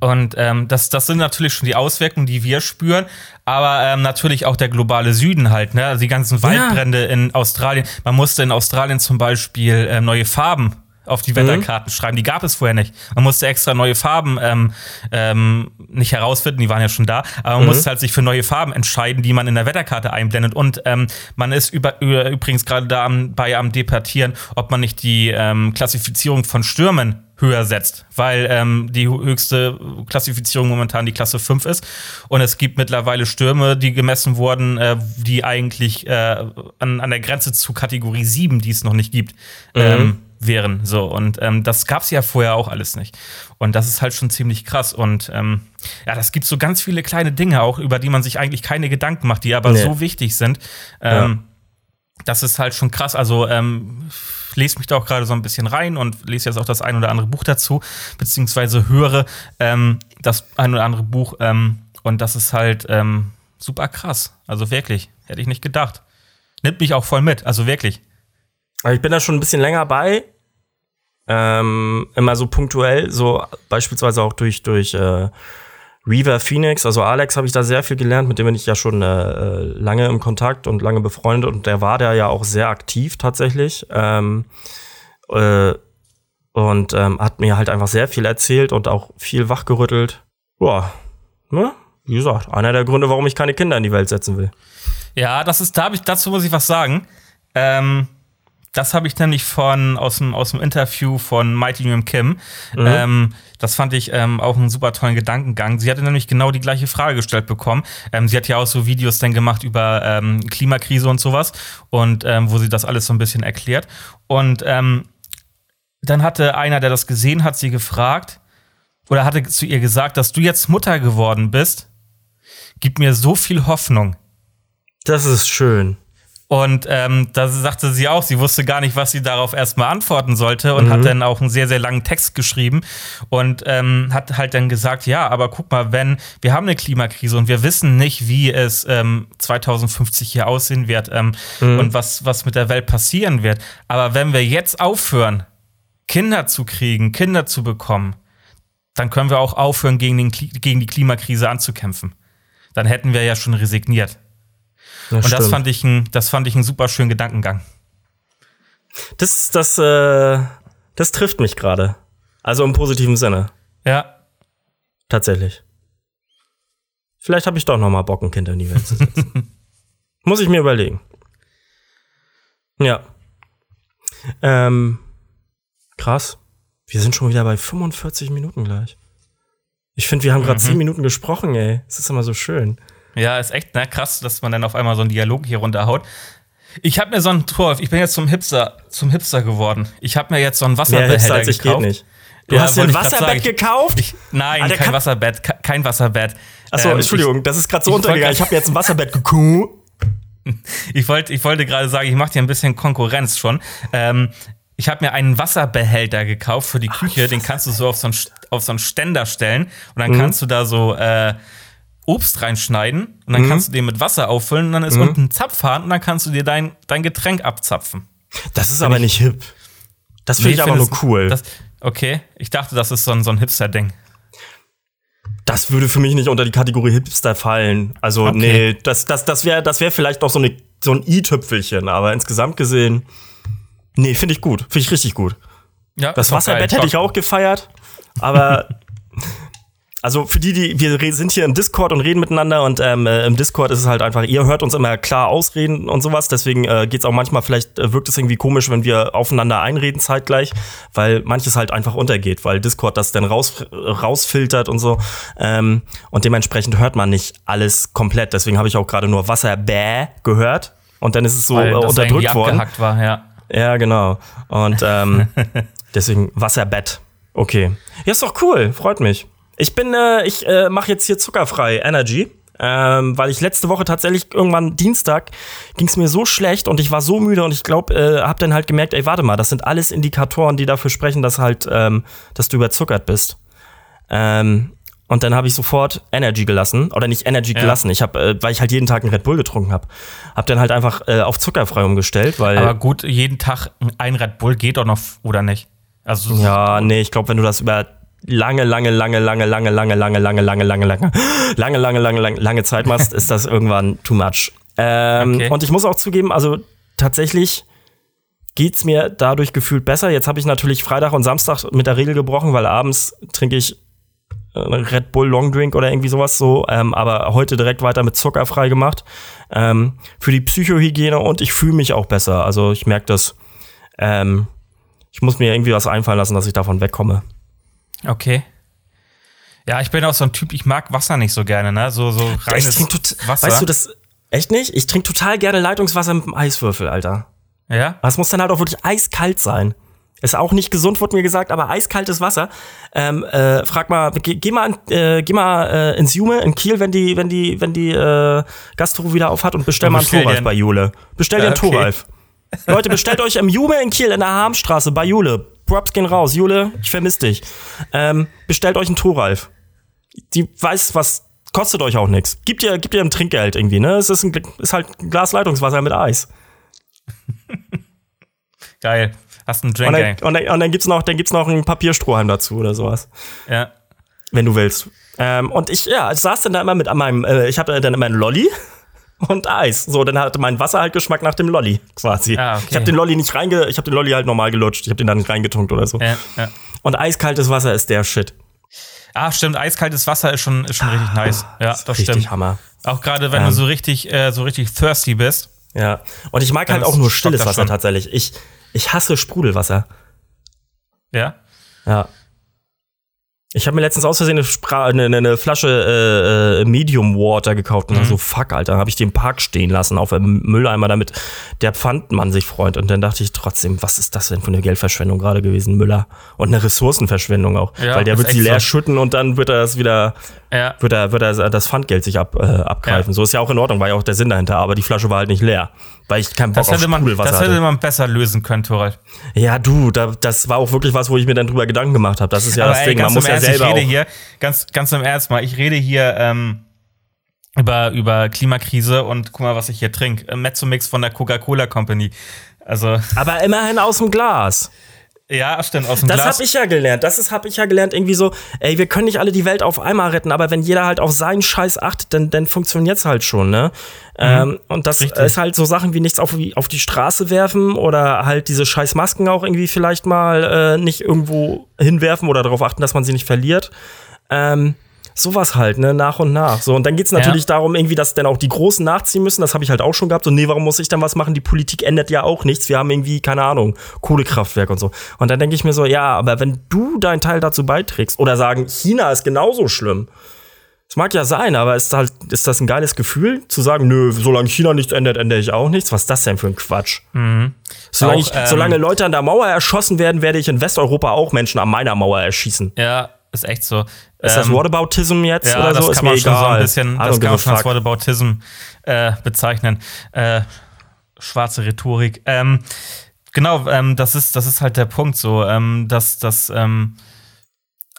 und ähm, das, das sind natürlich schon die Auswirkungen, die wir spüren, aber ähm, natürlich auch der globale Süden halt, ne? Also die ganzen Waldbrände ja. in Australien. Man musste in Australien zum Beispiel ähm, neue Farben auf die. Wetterkarten mhm. schreiben. Die gab es vorher nicht. Man musste extra neue Farben ähm, ähm, nicht herausfinden, die waren ja schon da, aber man mhm. musste halt sich für neue Farben entscheiden, die man in der Wetterkarte einblendet. Und ähm, man ist über, übrigens gerade da am, bei am Debattieren, ob man nicht die ähm, Klassifizierung von Stürmen höher setzt, weil ähm, die höchste Klassifizierung momentan die Klasse 5 ist. Und es gibt mittlerweile Stürme, die gemessen wurden, äh, die eigentlich äh, an, an der Grenze zu Kategorie 7, die es noch nicht gibt, mhm. ähm, wären. So, und ähm, das gab es ja vorher auch alles nicht. Und das ist halt schon ziemlich krass. Und ähm, ja, das gibt so ganz viele kleine Dinge auch, über die man sich eigentlich keine Gedanken macht, die aber nee. so wichtig sind. Ähm, ja. Das ist halt schon krass. Also, ähm, lese mich da auch gerade so ein bisschen rein und lese jetzt auch das ein oder andere Buch dazu, beziehungsweise höre ähm, das ein oder andere Buch. Ähm, und das ist halt ähm, super krass. Also wirklich, hätte ich nicht gedacht. Nimmt mich auch voll mit, also wirklich. Ich bin da schon ein bisschen länger bei. Ähm, immer so punktuell, so beispielsweise auch durch, durch äh, Reaver Phoenix, also Alex habe ich da sehr viel gelernt, mit dem bin ich ja schon äh, lange im Kontakt und lange befreundet und der war da ja auch sehr aktiv tatsächlich. Ähm, äh, und ähm, hat mir halt einfach sehr viel erzählt und auch viel wachgerüttelt. Boah, ne? Wie gesagt, einer der Gründe, warum ich keine Kinder in die Welt setzen will. Ja, das ist, da habe ich, dazu muss ich was sagen. Ähm, das habe ich nämlich von aus dem, aus dem Interview von Mighty Nguyen Kim. Mhm. Ähm, das fand ich ähm, auch einen super tollen Gedankengang. Sie hatte nämlich genau die gleiche Frage gestellt bekommen. Ähm, sie hat ja auch so Videos dann gemacht über ähm, Klimakrise und sowas und ähm, wo sie das alles so ein bisschen erklärt. Und ähm, dann hatte einer, der das gesehen hat, sie gefragt oder hatte zu ihr gesagt, dass du jetzt Mutter geworden bist, gibt mir so viel Hoffnung. Das ist schön. Und ähm, da sagte sie auch, sie wusste gar nicht, was sie darauf erstmal antworten sollte und mhm. hat dann auch einen sehr, sehr langen Text geschrieben und ähm, hat halt dann gesagt, ja, aber guck mal, wenn wir haben eine Klimakrise und wir wissen nicht, wie es ähm, 2050 hier aussehen wird ähm, mhm. und was, was mit der Welt passieren wird. Aber wenn wir jetzt aufhören, Kinder zu kriegen, Kinder zu bekommen, dann können wir auch aufhören, gegen, den, gegen die Klimakrise anzukämpfen. Dann hätten wir ja schon resigniert. Ja, und das fand, ich ein, das fand ich einen super schönen Gedankengang. Das, das, äh, das trifft mich gerade. Also im positiven Sinne. Ja. Tatsächlich. Vielleicht habe ich doch noch mal Bock, ein Kind in die Welt zu setzen. [laughs] Muss ich mir überlegen. Ja. Ähm, krass. Wir sind schon wieder bei 45 Minuten gleich. Ich finde, wir haben gerade mhm. 10 Minuten gesprochen, ey. Es ist immer so schön. Ja, ist echt ne, krass, dass man dann auf einmal so einen Dialog hier runterhaut. Ich habe mir so einen Torf, ich bin jetzt zum Hipster, zum Hipster geworden. Ich habe mir jetzt so einen Wasserbehälter als ich gekauft. Geht nicht. Du ja, hast dir ein Wasserbett gekauft? Ich, nein, Alter, kein Wasserbett, kein Wasserbett. Achso, ähm, Entschuldigung, ich, das ist gerade so untergegangen. Ich habe jetzt ein Wasserbett gekauft. [laughs] ich wollte ich wollte gerade sagen, ich mache dir ein bisschen Konkurrenz schon. Ähm, ich habe mir einen Wasserbehälter gekauft für die Küche. Ach, den kannst du so auf so einen, auf so einen Ständer stellen und dann mhm. kannst du da so äh, Obst reinschneiden und dann mhm. kannst du den mit Wasser auffüllen und dann ist mhm. unten ein Zapfhahn und dann kannst du dir dein, dein Getränk abzapfen. Das ist aber ich, nicht hip. Das finde nee, ich aber nur cool. Das, okay, ich dachte, das ist so ein, so ein Hipster-Ding. Das würde für mich nicht unter die Kategorie Hipster fallen. Also, okay. nee, das, das, das wäre das wär vielleicht noch so, eine, so ein i-Tüpfelchen, aber insgesamt gesehen, nee, finde ich gut. Finde ich richtig gut. Ja, das Wasserbett hätte ich auch gefeiert, aber [laughs] also für die, die, wir sind hier im Discord und reden miteinander und ähm, äh, im Discord ist es halt einfach, ihr hört uns immer klar ausreden und sowas, deswegen äh, geht es auch manchmal, vielleicht äh, wirkt es irgendwie komisch, wenn wir aufeinander einreden zeitgleich, weil manches halt einfach untergeht, weil Discord das dann raus, rausfiltert und so ähm, und dementsprechend hört man nicht alles komplett, deswegen habe ich auch gerade nur Wasserbäh gehört und dann ist es so weil äh, unterdrückt worden. War, ja. ja, genau und ähm, [laughs] deswegen Wasserbett. Okay. Ja, ist doch cool, freut mich. Ich bin, äh, ich äh, mache jetzt hier zuckerfrei Energy. Ähm, weil ich letzte Woche tatsächlich irgendwann Dienstag ging es mir so schlecht und ich war so müde und ich glaube, äh, habe dann halt gemerkt, ey, warte mal, das sind alles Indikatoren, die dafür sprechen, dass halt, ähm, dass du überzuckert bist. Ähm, und dann habe ich sofort Energy gelassen oder nicht Energy ja. gelassen. Ich habe, äh, weil ich halt jeden Tag einen Red Bull getrunken habe, habe dann halt einfach äh, auf zuckerfrei umgestellt, weil. Aber gut, jeden Tag ein Red Bull geht doch noch oder nicht? Also ja, nee, ich glaube, wenn du das über lange, lange, lange, lange, lange, lange, lange, lange, lange, lange, lange, lange, lange, lange, lange, lange Zeit machst, ist das irgendwann too much. Ähm. Und ich muss auch zugeben, also tatsächlich geht's mir dadurch gefühlt besser. Jetzt habe ich natürlich Freitag und Samstag mit der Regel gebrochen, weil abends trinke ich Red Bull Long Drink oder irgendwie sowas so, ähm, aber heute direkt weiter mit Zucker frei gemacht. Ähm, für die Psychohygiene und ich fühle mich auch besser. Also ich merke das. Ähm, ich muss mir irgendwie was einfallen lassen, dass ich davon wegkomme. Okay. Ja, ich bin auch so ein Typ, ich mag Wasser nicht so gerne, ne? So, so reines ja, Wasser. Weißt du das echt nicht? Ich trinke total gerne Leitungswasser mit einem Eiswürfel, Alter. Ja? Das muss dann halt auch wirklich eiskalt sein. Ist auch nicht gesund, wurde mir gesagt, aber eiskaltes Wasser. Ähm, äh, frag mal, geh, geh mal, äh, geh mal äh, ins Jume in Kiel, wenn die, wenn die, wenn die äh, Gastro wieder auf hat und bestell und mal einen Thoralf bei Jule. Bestell dir einen okay. Thoralf. Leute, bestellt euch im Jume in Kiel in der Harmstraße bei Jule. Props gehen raus. Jule, ich vermisse dich. Ähm, bestellt euch einen Toralf. Die weiß, was kostet euch auch nichts. Gibt ihr, gibt ihr ein Trinkgeld irgendwie, ne? Es ist, ein, ist halt ein Glas Leitungswasser mit Eis. [laughs] Geil. Hast einen Drink, und dann, und dann, und dann gibt's noch, dann gibt's noch einen Papierstrohhalm dazu oder sowas. Ja. Wenn du willst. Ähm, und ich, ja, ich saß dann da immer mit meinem, äh, ich hatte dann immer einen Lolli und Eis. So, dann hatte mein Wasser halt Geschmack nach dem Lolli quasi. Ah, okay. Ich habe den Lolli nicht reinge, ich habe den Lolli halt normal gelutscht. Ich habe den dann reingetunkt oder so. Ja, ja. Und eiskaltes Wasser ist der Shit. Ah, stimmt. Eiskaltes Wasser ist schon, ist schon richtig nice. Ja, das, richtig stimmt. Hammer. Auch gerade wenn ähm. du so richtig, äh, so richtig thirsty bist. Ja. Und ich mag halt auch nur stilles Wasser tatsächlich. Ich, ich hasse Sprudelwasser. Ja? Ja. Ich habe mir letztens aus Versehen eine, eine, eine Flasche äh, äh, Medium Water gekauft und mhm. so, fuck, Alter, habe ich den Park stehen lassen auf dem Mülleimer, damit der Pfandmann sich freut. Und dann dachte ich trotzdem, was ist das denn für eine Geldverschwendung gerade gewesen, Müller? Und eine Ressourcenverschwendung auch. Ja, Weil der wird sie leer so. schütten und dann wird er das wieder, ja. wird er, wird er das Pfandgeld sich ab, äh, abgreifen. Ja. So ist ja auch in Ordnung, war ja auch der Sinn dahinter, aber die Flasche war halt nicht leer weil ich keinen Bock das hätte auf man, Das hätte man besser lösen können, Torald. Ja, du, da, das war auch wirklich was, wo ich mir dann drüber Gedanken gemacht habe. Das ist ja Aber das ey, Ding. Man muss ja selber ich rede hier, ganz, ganz im Ernst mal, ich rede hier ähm, über, über Klimakrise und guck mal, was ich hier trinke. Mezzomix von der Coca-Cola Company. Also. Aber immerhin aus dem Glas. Ja, stimmt, aus dem Das habe ich ja gelernt. Das habe ich ja gelernt, irgendwie so, ey, wir können nicht alle die Welt auf einmal retten, aber wenn jeder halt auf seinen Scheiß achtet, dann, dann funktioniert's halt schon, ne? Mhm. Ähm, und das Richtig. ist halt so Sachen wie nichts auf, auf die Straße werfen oder halt diese scheiß Masken auch irgendwie vielleicht mal äh, nicht irgendwo hinwerfen oder darauf achten, dass man sie nicht verliert. Ähm, Sowas halt, ne, nach und nach. So, und dann geht's natürlich ja. darum, irgendwie, dass dann auch die Großen nachziehen müssen. Das habe ich halt auch schon gehabt. So, nee, warum muss ich dann was machen? Die Politik ändert ja auch nichts. Wir haben irgendwie, keine Ahnung, Kohlekraftwerk und so. Und dann denke ich mir so, ja, aber wenn du deinen Teil dazu beiträgst oder sagen, China ist genauso schlimm, Es mag ja sein, aber ist, halt, ist das ein geiles Gefühl, zu sagen, nö, solange China nichts ändert, ändere ich auch nichts? Was ist das denn für ein Quatsch? Mhm. Solange, auch, ich, ähm, solange Leute an der Mauer erschossen werden, werde ich in Westeuropa auch Menschen an meiner Mauer erschießen. Ja, ist echt so. Ist das ähm, Whataboutism jetzt ja, oder das so? Kann man schon so ein bisschen, das kann man schon als Whataboutism äh, bezeichnen. Äh, schwarze Rhetorik. Ähm, genau, ähm, das ist, das ist halt der Punkt so, ähm, dass, dass ähm,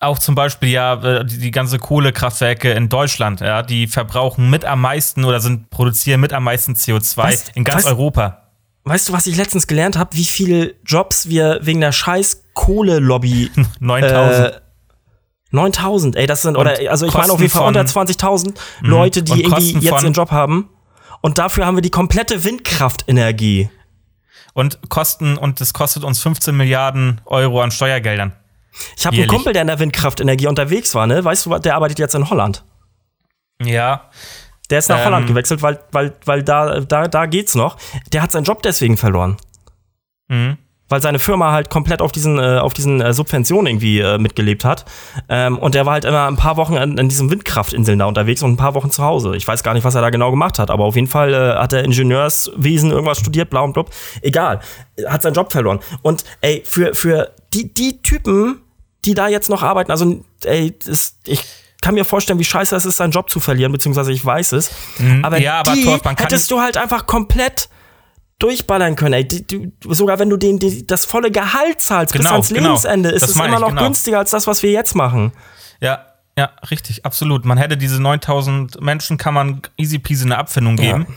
auch zum Beispiel ja äh, die, die, ganze Kohlekraftwerke in Deutschland, ja, die verbrauchen mit am meisten oder sind produzieren mit am meisten CO2 weißt, in ganz weißt, Europa. Weißt du, was ich letztens gelernt habe, wie viele Jobs wir wegen der scheiß Kohle-Lobby [laughs] 9000 äh, 9000, ey, das sind, oder, also ich meine auf jeden Fall unter 20.000 mhm. Leute, die irgendwie jetzt ihren Job haben. Und dafür haben wir die komplette Windkraftenergie. Und kosten, und es kostet uns 15 Milliarden Euro an Steuergeldern. Ich habe einen Kumpel, der in der Windkraftenergie unterwegs war, ne? Weißt du, der arbeitet jetzt in Holland. Ja. Der ist nach ähm, Holland gewechselt, weil, weil, weil da, da, da geht's noch. Der hat seinen Job deswegen verloren. Mhm. Weil seine Firma halt komplett auf diesen, äh, auf diesen äh, Subventionen irgendwie äh, mitgelebt hat. Ähm, und der war halt immer ein paar Wochen an, an diesen Windkraftinseln da unterwegs und ein paar Wochen zu Hause. Ich weiß gar nicht, was er da genau gemacht hat, aber auf jeden Fall äh, hat er Ingenieurswesen irgendwas studiert, blau und blub. Egal. Hat seinen Job verloren. Und ey, für, für die, die Typen, die da jetzt noch arbeiten, also ey, das, ich kann mir vorstellen, wie scheiße es ist, seinen Job zu verlieren, beziehungsweise ich weiß es. Mhm. Aber, ja, aber die Torf, hättest du halt einfach komplett durchballern können. Ey, die, die, sogar wenn du den, die, das volle Gehalt zahlst genau, bis ans genau. Lebensende, ist es immer noch genau. günstiger als das, was wir jetzt machen. Ja, ja, richtig, absolut. Man hätte diese 9000 Menschen, kann man easy peasy eine Abfindung geben. Ja.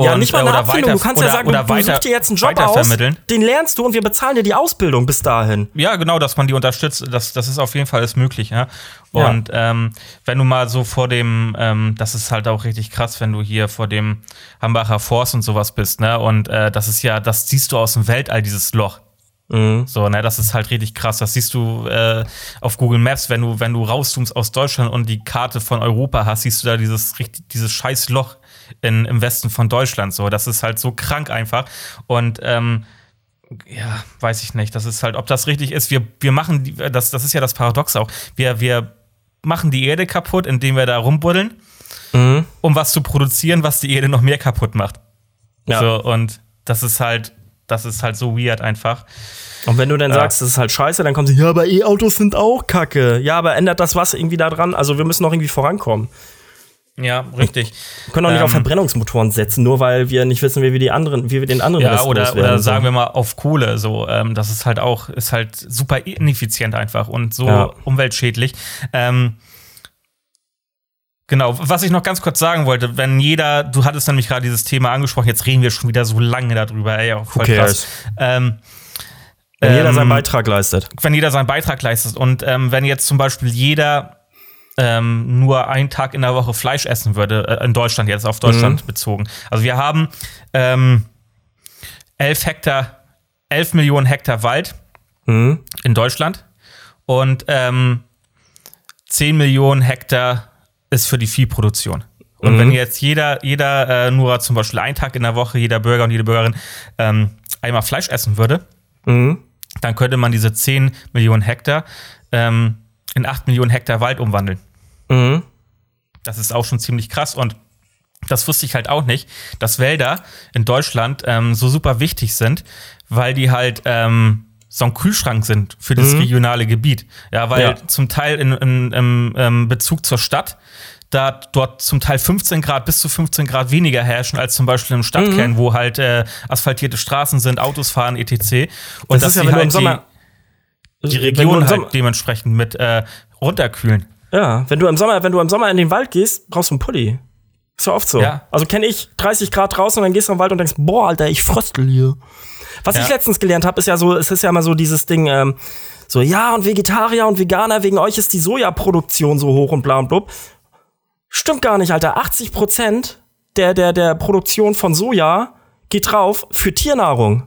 Und, ja, nicht mal eine Abfindung. du kannst oder, ja sagen, oder du, weiter, suchst dir jetzt einen Job aus, den lernst du und wir bezahlen dir die Ausbildung bis dahin. Ja, genau, dass man die unterstützt, das, das ist auf jeden Fall ist möglich. Ja? Und ja. Ähm, wenn du mal so vor dem, ähm, das ist halt auch richtig krass, wenn du hier vor dem Hambacher Forst und sowas bist, ne? Und äh, das ist ja, das siehst du aus dem Weltall, dieses Loch. Mhm. So, ne, das ist halt richtig krass. Das siehst du äh, auf Google Maps, wenn du, wenn du rauszoomst aus Deutschland und die Karte von Europa hast, siehst du da dieses, dieses scheiß Loch in, im Westen von Deutschland. So, das ist halt so krank einfach. Und ähm, ja, weiß ich nicht. Das ist halt, ob das richtig ist. Wir, wir machen, die, das, das ist ja das Paradox auch. Wir, wir machen die Erde kaputt, indem wir da rumbuddeln, mhm. um was zu produzieren, was die Erde noch mehr kaputt macht. Ja. So, und das ist halt, das ist halt so weird einfach. Und wenn du dann ja. sagst, das ist halt scheiße, dann kommen sie, ja, aber E-Autos sind auch kacke. Ja, aber ändert das was irgendwie da dran? Also wir müssen noch irgendwie vorankommen. Ja, richtig. Wir können auch nicht ähm, auf Verbrennungsmotoren setzen, nur weil wir nicht wissen, wie wir die anderen, wie wir den anderen Ja, oder, oder sagen wir mal auf Kohle. So, ähm, das ist halt auch, ist halt super ineffizient einfach und so ja. umweltschädlich. Ähm, Genau, was ich noch ganz kurz sagen wollte, wenn jeder, du hattest nämlich gerade dieses Thema angesprochen, jetzt reden wir schon wieder so lange darüber, ey, auch voll krass. Ähm, wenn jeder seinen ähm, Beitrag leistet. Wenn jeder seinen Beitrag leistet und ähm, wenn jetzt zum Beispiel jeder ähm, nur einen Tag in der Woche Fleisch essen würde, äh, in Deutschland jetzt auf Deutschland mhm. bezogen. Also wir haben ähm, 11 Hektar, 11 Millionen Hektar Wald mhm. in Deutschland und ähm, 10 Millionen Hektar ist für die Viehproduktion. Und mhm. wenn jetzt jeder, jeder äh, nur zum Beispiel einen Tag in der Woche, jeder Bürger und jede Bürgerin ähm, einmal Fleisch essen würde, mhm. dann könnte man diese 10 Millionen Hektar ähm, in 8 Millionen Hektar Wald umwandeln. Mhm. Das ist auch schon ziemlich krass und das wusste ich halt auch nicht, dass Wälder in Deutschland ähm, so super wichtig sind, weil die halt ähm, so ein Kühlschrank sind für das mhm. regionale Gebiet. Ja, weil ja. zum Teil in, in, im, im ähm, Bezug zur Stadt da dort zum Teil 15 Grad bis zu 15 Grad weniger herrschen als zum Beispiel im Stadtkern, mhm. wo halt äh, asphaltierte Straßen sind, Autos fahren, etc. Und das dass ist ja, halt die, die Region halt dementsprechend mit äh, runterkühlen. Ja, wenn du im Sommer, wenn du im Sommer in den Wald gehst, brauchst du einen Pulli. Ist ja oft so. Ja. Also kenne ich 30 Grad draußen und dann gehst du im Wald und denkst, boah, Alter, ich fröstel hier. Was ja. ich letztens gelernt habe, ist ja so, es ist ja immer so dieses Ding, ähm, so, ja, und Vegetarier und Veganer, wegen euch ist die Sojaproduktion so hoch und bla und blub. Stimmt gar nicht, Alter. 80 Prozent der, der, der Produktion von Soja geht drauf für Tiernahrung.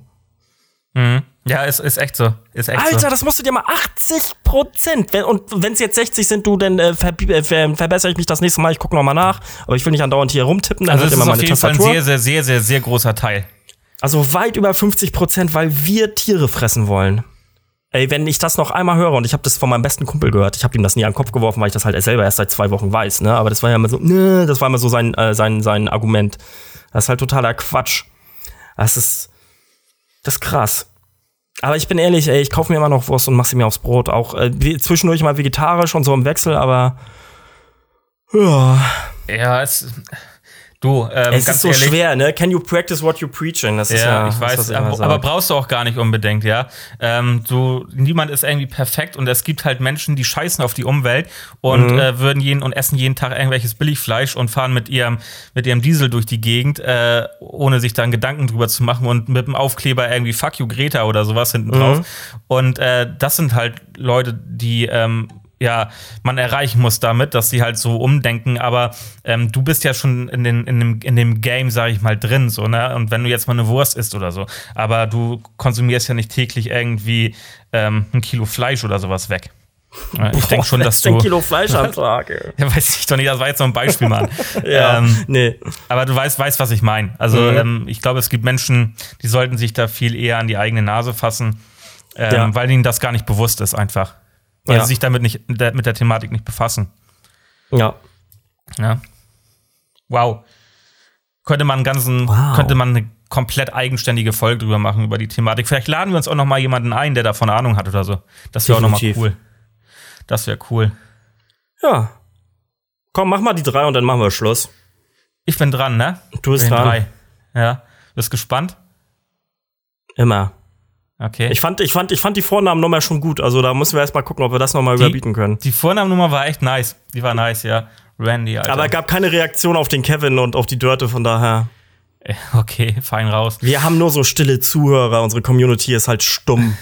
Mhm. Ja, ist, ist echt so. Ist echt Alter, so. das musst du dir mal 80 Prozent. Und wenn es jetzt 60 sind, du, dann äh, ver äh, ver verbessere ich mich das nächste Mal. Ich gucke nochmal nach. Aber ich will nicht andauernd hier rumtippen. Dann also das ist auf jeden Tastatur. Fall ein sehr, sehr, sehr, sehr, sehr großer Teil. Also weit über 50 Prozent, weil wir Tiere fressen wollen. Ey, wenn ich das noch einmal höre und ich habe das von meinem besten Kumpel gehört, ich habe ihm das nie an den Kopf geworfen, weil ich das halt selber erst seit zwei Wochen weiß, ne? Aber das war ja immer so, ne, das war immer so sein, äh, sein, sein Argument. Das ist halt totaler Quatsch. Das ist, das ist krass. Aber ich bin ehrlich, ey, ich kaufe mir immer noch Wurst und mache sie mir aufs Brot. Auch äh, zwischendurch mal vegetarisch und so im Wechsel, aber ja. Ja, es, Du, ähm, es ist so ehrlich, schwer, ne? Can you practice what you preaching? Das ja, ist ja, ich weiß, aber, aber, brauchst du auch gar nicht unbedingt, ja. Ähm, du, niemand ist irgendwie perfekt und es gibt halt Menschen, die scheißen auf die Umwelt und mhm. äh, würden jeden und essen jeden Tag irgendwelches Billigfleisch und fahren mit ihrem mit ihrem Diesel durch die Gegend, äh, ohne sich dann Gedanken drüber zu machen und mit dem Aufkleber irgendwie Fuck you Greta oder sowas hinten drauf. Mhm. Und äh, das sind halt Leute, die ähm, ja, man erreichen muss damit, dass sie halt so umdenken. Aber ähm, du bist ja schon in, den, in, dem, in dem Game, sag ich mal, drin, so, ne? Und wenn du jetzt mal eine Wurst isst oder so, aber du konsumierst ja nicht täglich irgendwie ähm, ein Kilo Fleisch oder sowas weg. Ich denke schon, dass du. ein Kilo Fleisch am [laughs] Tag. Ja, weiß ich doch nicht, das war jetzt so ein Beispiel, Mann. [laughs] ja, ähm, nee. Aber du weißt, weißt was ich meine. Also, mhm. ähm, ich glaube, es gibt Menschen, die sollten sich da viel eher an die eigene Nase fassen, ähm, ja. weil ihnen das gar nicht bewusst ist, einfach. Weil ja. sie sich damit nicht, mit der Thematik nicht befassen. Ja. Ja. Wow. Könnte man einen ganzen, wow. könnte man eine komplett eigenständige Folge drüber machen, über die Thematik. Vielleicht laden wir uns auch noch mal jemanden ein, der davon Ahnung hat oder so. Das wäre auch noch mal cool. Das wäre cool. Ja. Komm, mach mal die drei und dann machen wir Schluss. Ich bin dran, ne? Du bist dran. Drei. Ja. Bist gespannt? Immer. Okay. Ich fand, ich fand, ich fand die Vornamennummer schon gut. Also da müssen wir erst mal gucken, ob wir das noch mal die, überbieten können. Die Vornamennummer war echt nice. Die war nice, ja. Randy, Alter. Aber es gab keine Reaktion auf den Kevin und auf die Dörte, von daher. [laughs] Okay, fein raus. Wir haben nur so stille Zuhörer. Unsere Community ist halt stumm.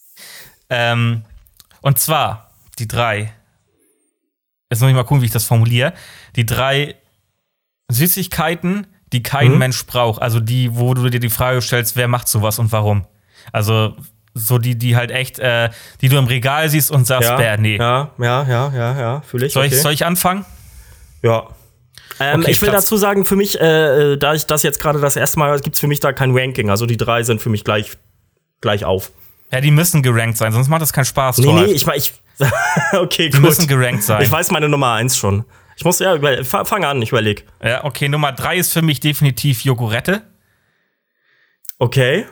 [laughs] ähm, und zwar die drei. Jetzt muss ich mal gucken, wie ich das formuliere. Die drei Süßigkeiten, die kein hm? Mensch braucht. Also die, wo du dir die Frage stellst, wer macht sowas und warum. Also so die, die halt echt, äh, die du im Regal siehst und sagst, ja, bäh, nee. Ja, ja, ja, ja, ja, fühle ich. Soll, okay. ich. soll ich anfangen? Ja. Ähm, okay, ich will Platz. dazu sagen, für mich, äh, da ich das jetzt gerade das erste Mal, gibt es für mich da kein Ranking. Also die drei sind für mich gleich, gleich auf. Ja, die müssen gerankt sein, sonst macht das keinen Spaß. Nee, Tor. nee, ich, ich [laughs] okay, die gut. müssen gerankt sein. Ich weiß meine Nummer eins schon. Ich muss, ja, fang an, ich überleg. Ja, okay, Nummer drei ist für mich definitiv Jogurette. Okay.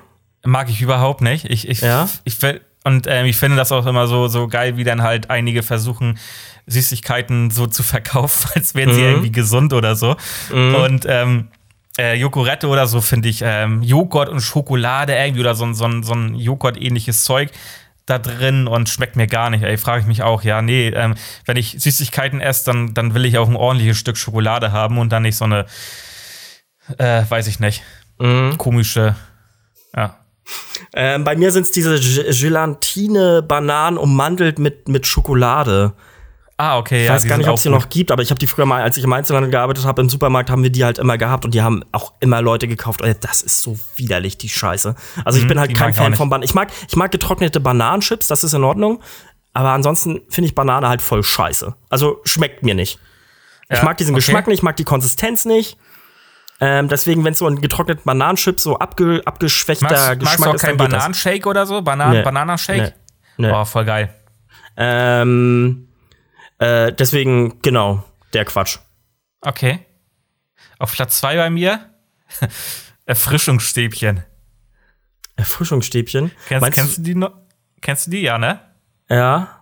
Mag ich überhaupt nicht. Ich, ich, ja? ich, und ähm, ich finde das auch immer so, so geil, wie dann halt einige versuchen, Süßigkeiten so zu verkaufen, [laughs] als wären sie mhm. irgendwie gesund oder so. Mhm. Und ähm, äh, Joghurette oder so finde ich ähm, Joghurt und Schokolade irgendwie oder so, so, so ein Joghurt-ähnliches Zeug da drin und schmeckt mir gar nicht. Ey, frage ich mich auch, ja, nee, ähm, wenn ich Süßigkeiten esse, dann, dann will ich auch ein ordentliches Stück Schokolade haben und dann nicht so eine, äh, weiß ich nicht, mhm. komische, ja, ähm, bei mir sind es diese Gelatine-Bananen ummantelt mit, mit Schokolade. Ah, okay, ich ja. weiß gar nicht, ob es die noch gibt, aber ich habe die früher mal, als ich im Einzelhandel gearbeitet habe, im Supermarkt haben wir die halt immer gehabt und die haben auch immer Leute gekauft. Das ist so widerlich, die Scheiße. Also ich mhm, bin halt kein Fan von Bananen. Ich mag, ich mag getrocknete Bananenchips, das ist in Ordnung. Aber ansonsten finde ich Banane halt voll scheiße. Also schmeckt mir nicht. Ja, ich mag diesen okay. Geschmack nicht, ich mag die Konsistenz nicht. Ähm, deswegen, wenn es so ein getrockneter Bananenchip so abge, abgeschwächter magst, Geschmack magst du auch ist, kein Bananenshake oder so? Banan nee. Bananashake? Nee. nee. Oh, voll geil. Ähm, äh, deswegen, genau, der Quatsch. Okay. Auf Platz 2 bei mir [laughs] Erfrischungsstäbchen. Erfrischungsstäbchen? Kennst, kennst du die noch? Kennst du die, ja, ne? Ja.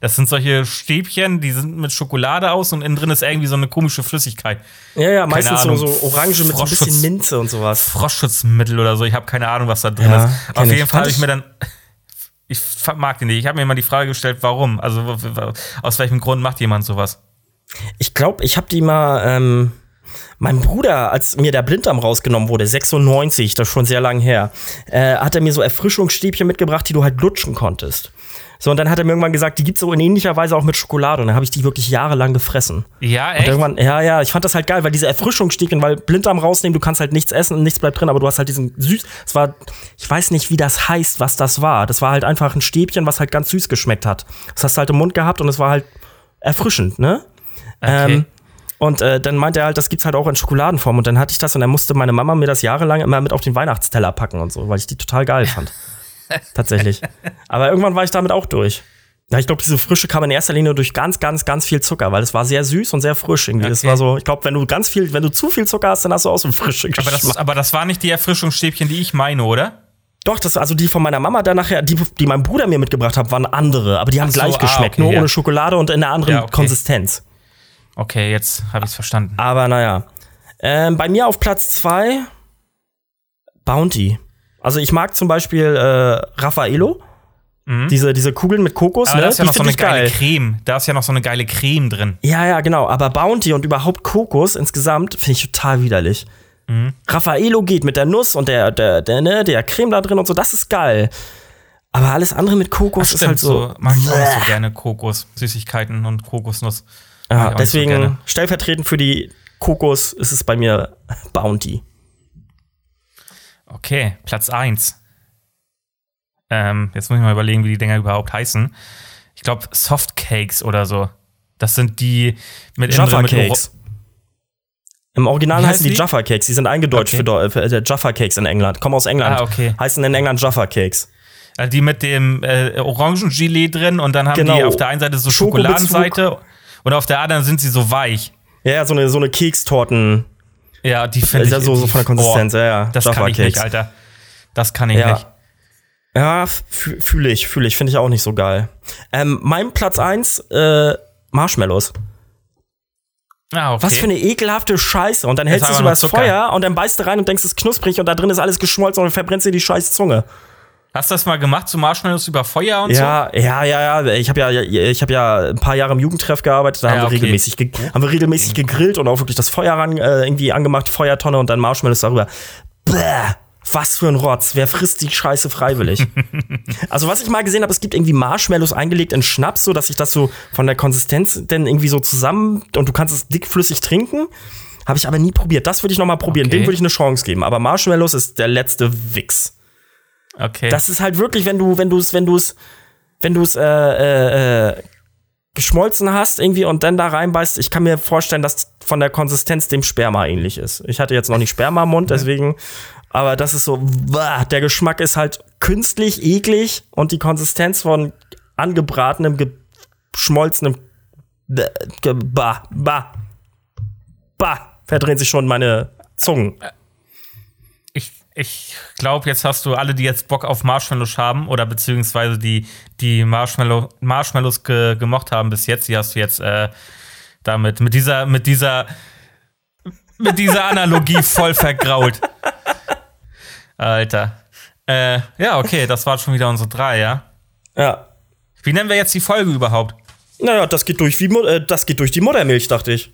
Das sind solche Stäbchen, die sind mit Schokolade aus und innen drin ist irgendwie so eine komische Flüssigkeit. Ja, ja, meistens so, so orange mit so ein bisschen Minze und sowas. Froschschutzmittel oder so, ich habe keine Ahnung, was da drin ja, ist. Auf jeden Fall habe ich mir dann [laughs] ich mag den nicht. Ich habe mir mal die Frage gestellt, warum? Also aus welchem Grund macht jemand sowas? Ich glaube, ich habe die mal ähm mein Bruder, als mir der Blinddarm rausgenommen wurde, 96, das ist schon sehr lang her, äh, hat er mir so Erfrischungsstäbchen mitgebracht, die du halt lutschen konntest. So, und dann hat er mir irgendwann gesagt, die gibt's so in ähnlicher Weise auch mit Schokolade. Und dann habe ich die wirklich jahrelang gefressen. Ja, echt? Und irgendwann, ja, ja, ich fand das halt geil, weil diese Erfrischungsstäbchen, weil Blinddarm rausnehmen, du kannst halt nichts essen und nichts bleibt drin, aber du hast halt diesen süß, es war, ich weiß nicht, wie das heißt, was das war. Das war halt einfach ein Stäbchen, was halt ganz süß geschmeckt hat. Das hast du halt im Mund gehabt und es war halt erfrischend, ne? Okay. Ähm, und äh, dann meinte er halt, das gibt's halt auch in Schokoladenform. Und dann hatte ich das und dann musste meine Mama mir das jahrelang immer mit auf den Weihnachtsteller packen und so, weil ich die total geil fand. [laughs] Tatsächlich. Aber irgendwann war ich damit auch durch. Ja, ich glaube, diese Frische kam in erster Linie durch ganz, ganz, ganz viel Zucker, weil es war sehr süß und sehr frisch irgendwie. Okay. Das war so, ich glaube, wenn du ganz viel, wenn du zu viel Zucker hast, dann hast du auch so frische aber das, aber das war nicht die Erfrischungsstäbchen, die ich meine, oder? Doch, das also die von meiner Mama dann nachher, die, die mein Bruder mir mitgebracht hat, waren andere, aber die haben so, gleich ah, geschmeckt, okay, nur ja. ohne Schokolade und in einer anderen ja, okay. Konsistenz. Okay, jetzt habe ich es verstanden. Aber naja. Ähm, bei mir auf Platz zwei Bounty. Also ich mag zum Beispiel äh, Raffaello. Mhm. Diese, diese Kugeln mit Kokos, aber ne? Da ist ja noch so eine geile geil. Creme. Da ist ja noch so eine geile Creme drin. Ja, ja, genau. Aber Bounty und überhaupt Kokos insgesamt finde ich total widerlich. Mhm. Raffaello geht mit der Nuss und der, der, der, ne, der Creme da drin und so, das ist geil. Aber alles andere mit Kokos Ach, ist halt so. so mag ich auch so gerne Kokos, Süßigkeiten und Kokosnuss. Ja, deswegen so stellvertretend für die Kokos ist es bei mir Bounty. Okay, Platz 1. Ähm, jetzt muss ich mal überlegen, wie die Dinger überhaupt heißen. Ich glaube, Softcakes oder so. Das sind die mit Jaffa Cakes. Im Original heißen die, die Jaffa Cakes. Die sind eingedeutscht okay. für, äh, Jaffa Cakes in England. Kommen aus England. Ah, okay. Heißen in England Jaffa Cakes. Also die mit dem äh, Orangengelee drin und dann haben genau. die auf der einen Seite so Schokoladenseite und auf der anderen sind sie so weich. Ja, so eine, so eine Kekstorten. Ja, die finde ich. So, so von der Konsistenz, oh, ja, ja. Das Jaffa kann ich Cakes. nicht, Alter. Das kann ich ja. nicht. Ja, fühle ich, fühle ich. Finde ich auch nicht so geil. Ähm, mein Platz 1, äh, Marshmallows. Ah, okay. Was für eine ekelhafte Scheiße. Und dann hältst du es übers Feuer und dann beißt du rein und denkst, es ist knusprig und da drin ist alles geschmolzen und dann verbrennst dir die scheiß Zunge. Hast du das mal gemacht, so Marshmallows über Feuer und ja, so? Ja, ja, ja. Ich habe ja, ich hab ja ein paar Jahre im Jugendtreff gearbeitet. Da ja, haben, wir okay. regelmäßig haben wir regelmäßig gegrillt und auch wirklich das Feuer ran, äh, irgendwie angemacht, Feuertonne und dann Marshmallows darüber. Bäh. Was für ein Rotz. Wer frisst die Scheiße freiwillig? [laughs] also, was ich mal gesehen habe, es gibt irgendwie Marshmallows eingelegt in Schnaps, so dass sich das so von der Konsistenz denn irgendwie so zusammen und du kannst es dickflüssig trinken. Habe ich aber nie probiert. Das würde ich noch mal probieren. Okay. Dem würde ich eine Chance geben. Aber Marshmallows ist der letzte Wix. Okay. Das ist halt wirklich, wenn du, wenn du es, wenn du es, wenn du es äh, äh, äh, geschmolzen hast irgendwie und dann da reinbeißt, ich kann mir vorstellen, dass von der Konsistenz dem Sperma ähnlich ist. Ich hatte jetzt noch nicht Sperma im Mund, deswegen, aber das ist so, bah, der Geschmack ist halt künstlich eklig und die Konsistenz von angebratenem, geschmolzenem, bah, bah, bah, verdrehen sich schon meine Zungen. Ich glaube, jetzt hast du alle, die jetzt Bock auf Marshmallows haben oder beziehungsweise die, die Marshmallow, Marshmallows ge gemocht haben bis jetzt, die hast du jetzt äh, damit, mit dieser, mit dieser, mit dieser Analogie [laughs] voll vergrault. Alter. Äh, ja, okay, das waren schon wieder unsere drei, ja? Ja. Wie nennen wir jetzt die Folge überhaupt? Naja, das geht durch wie äh, das geht durch die Muttermilch, dachte ich.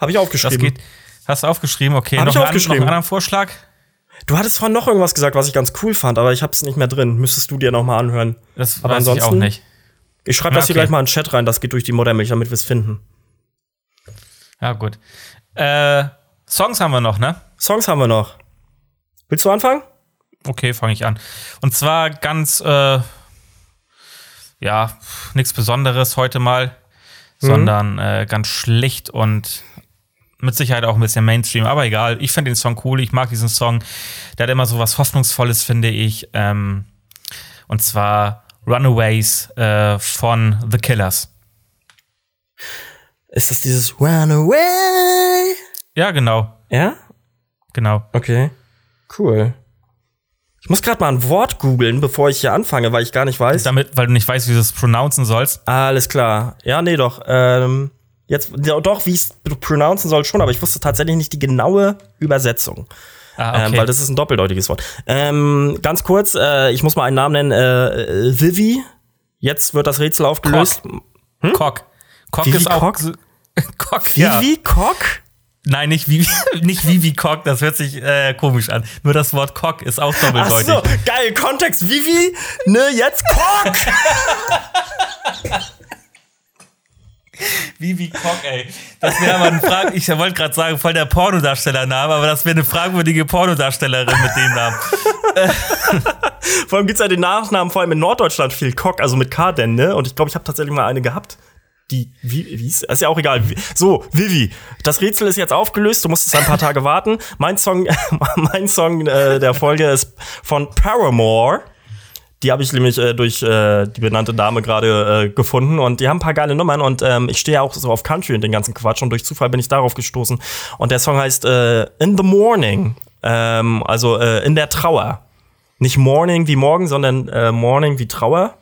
Habe ich aufgeschrieben. Das geht, hast du aufgeschrieben, okay. Hab noch, ich aufgeschrieben. noch einen anderen Vorschlag? Du hattest vorhin noch irgendwas gesagt, was ich ganz cool fand, aber ich hab's nicht mehr drin. Müsstest du dir noch mal anhören. Das aber ansonsten, ich auch nicht. Ich schreibe das hier gleich mal in den Chat rein, das geht durch die Muttermilch, damit wir es finden. Ja, gut. Äh, Songs haben wir noch, ne? Songs haben wir noch. Willst du anfangen? Okay, fange ich an. Und zwar ganz, äh, ja, nichts Besonderes heute mal, mhm. sondern äh, ganz schlicht und mit Sicherheit auch ein bisschen Mainstream, aber egal. Ich finde den Song cool. Ich mag diesen Song. Der hat immer so was Hoffnungsvolles, finde ich. Ähm, und zwar Runaways äh, von The Killers. Ist das dieses Runaway? Ja, genau. Ja? Genau. Okay. Cool. Ich muss gerade mal ein Wort googeln, bevor ich hier anfange, weil ich gar nicht weiß. Damit, weil du nicht weißt, wie du es pronouncen sollst. Alles klar. Ja, nee, doch. Ähm, Jetzt, doch, wie ich es pronouncen soll, schon, aber ich wusste tatsächlich nicht die genaue Übersetzung. Ah, okay. ähm, weil das ist ein doppeldeutiges Wort. Ähm, ganz kurz, äh, ich muss mal einen Namen nennen. Äh, Vivi. Jetzt wird das Rätsel aufgelöst. Cock. Hm? Cock. Cock Vivi ist auch. Cock? Cock [laughs] Vivi ja. Cock? Nein, nicht Vivi, [laughs] nicht Vivi Cock, das hört sich äh, komisch an. Nur das Wort Cock ist auch doppeldeutig. Ach so, geil, Kontext Vivi, ne, jetzt Cock! [laughs] Vivi Kock, ey. Das wäre aber eine Frage, ich wollte gerade sagen, voll der Pornodarstellername, aber das wäre eine fragwürdige Pornodarstellerin mit dem Namen. [laughs] vor allem gibt es ja den Nachnamen, vor allem in Norddeutschland viel Kock, also mit K denn, ne? Und ich glaube, ich habe tatsächlich mal eine gehabt. Die, wie, wie ist, ist ja auch egal. So, Vivi, das Rätsel ist jetzt aufgelöst, du musst jetzt ein paar Tage warten. Mein Song, [laughs] mein Song äh, der Folge ist von Paramore. Die habe ich nämlich äh, durch äh, die benannte Dame gerade äh, gefunden und die haben ein paar geile Nummern und ähm, ich stehe ja auch so auf Country und den ganzen Quatsch und durch Zufall bin ich darauf gestoßen. Und der Song heißt äh, In the Morning, ähm, also äh, in der Trauer nicht Morning wie morgen, sondern äh, Morning wie Trauer.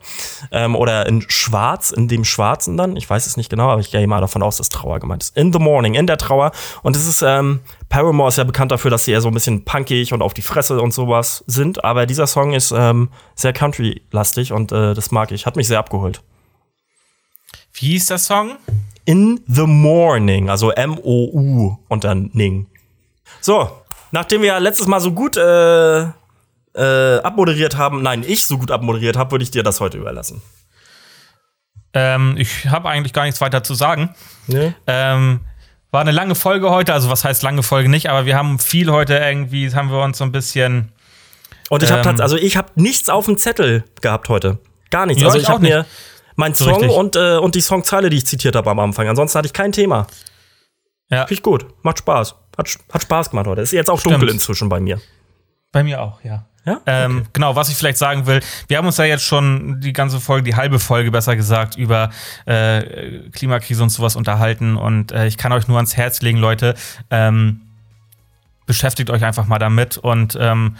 Ähm, oder in Schwarz, in dem Schwarzen dann. Ich weiß es nicht genau, aber ich gehe mal davon aus, dass Trauer gemeint ist. In the Morning, in der Trauer. Und es ist, ähm, Paramore ist ja bekannt dafür, dass sie eher so ein bisschen punkig und auf die Fresse und sowas sind. Aber dieser Song ist ähm, sehr country-lastig und äh, das mag ich. Hat mich sehr abgeholt. Wie hieß der Song? In the Morning, also M-O-U und dann Ning. So, nachdem wir ja letztes Mal so gut äh, äh, abmoderiert haben, nein, ich so gut abmoderiert habe, würde ich dir das heute überlassen. Ähm, ich habe eigentlich gar nichts weiter zu sagen. Nee. Ähm, war eine lange Folge heute, also was heißt lange Folge nicht, aber wir haben viel heute irgendwie, haben wir uns so ein bisschen. Und ich habe ähm, also ich habe nichts auf dem Zettel gehabt heute. Gar nichts. Ja, also ich, ich habe mir mein so Song und, äh, und die Songzeile, die ich zitiert habe am Anfang. Ansonsten hatte ich kein Thema. Ja. Finde ich gut. Macht Spaß. Hat, hat Spaß gemacht heute. Ist jetzt auch Stimmt. dunkel inzwischen bei mir. Bei mir auch, ja. Ja? Ähm, okay. Genau, was ich vielleicht sagen will, wir haben uns ja jetzt schon die ganze Folge, die halbe Folge besser gesagt, über äh, Klimakrise und sowas unterhalten. Und äh, ich kann euch nur ans Herz legen, Leute, ähm, beschäftigt euch einfach mal damit und ähm,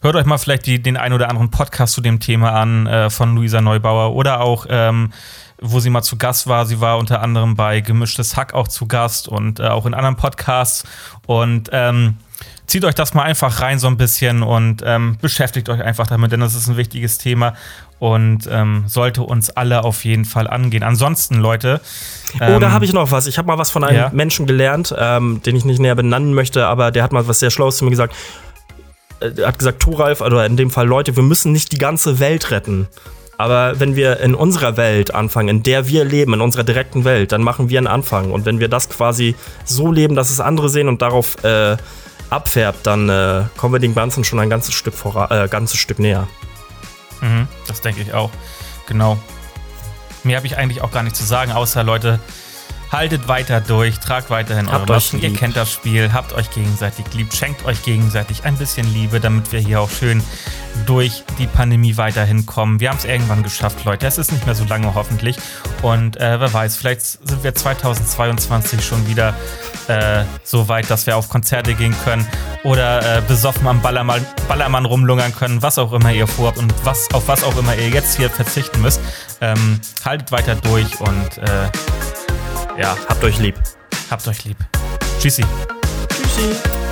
hört euch mal vielleicht die, den ein oder anderen Podcast zu dem Thema an äh, von Luisa Neubauer oder auch ähm, wo sie mal zu Gast war. Sie war unter anderem bei Gemischtes Hack auch zu Gast und äh, auch in anderen Podcasts. Und ähm, zieht euch das mal einfach rein so ein bisschen und ähm, beschäftigt euch einfach damit, denn das ist ein wichtiges Thema und ähm, sollte uns alle auf jeden Fall angehen. Ansonsten, Leute. Ähm, oh, da ähm, habe ich noch was. Ich habe mal was von einem ja. Menschen gelernt, ähm, den ich nicht näher benennen möchte, aber der hat mal was sehr Schlaues zu mir gesagt. Äh, er hat gesagt, Thoralf, oder in dem Fall Leute, wir müssen nicht die ganze Welt retten. Aber wenn wir in unserer Welt anfangen, in der wir leben, in unserer direkten Welt, dann machen wir einen Anfang. Und wenn wir das quasi so leben, dass es andere sehen und darauf äh, abfärbt, dann äh, kommen wir dem Ganzen schon ein ganzes Stück, äh, ganzes Stück näher. Mhm, das denke ich auch. Genau. Mehr habe ich eigentlich auch gar nicht zu sagen, außer Leute, haltet weiter durch, tragt weiterhin habt eure Masken. Ihr kennt das Spiel, habt euch gegenseitig lieb, schenkt euch gegenseitig ein bisschen Liebe, damit wir hier auch schön durch die Pandemie weiterhin kommen. Wir haben es irgendwann geschafft, Leute. Es ist nicht mehr so lange hoffentlich. Und äh, wer weiß, vielleicht sind wir 2022 schon wieder äh, so weit, dass wir auf Konzerte gehen können oder äh, besoffen am Ballermann, Ballermann rumlungern können, was auch immer ihr vorhabt und was, auf was auch immer ihr jetzt hier verzichten müsst. Ähm, haltet weiter durch und äh, ja, habt euch lieb. Habt euch lieb. Tschüssi. Tschüssi.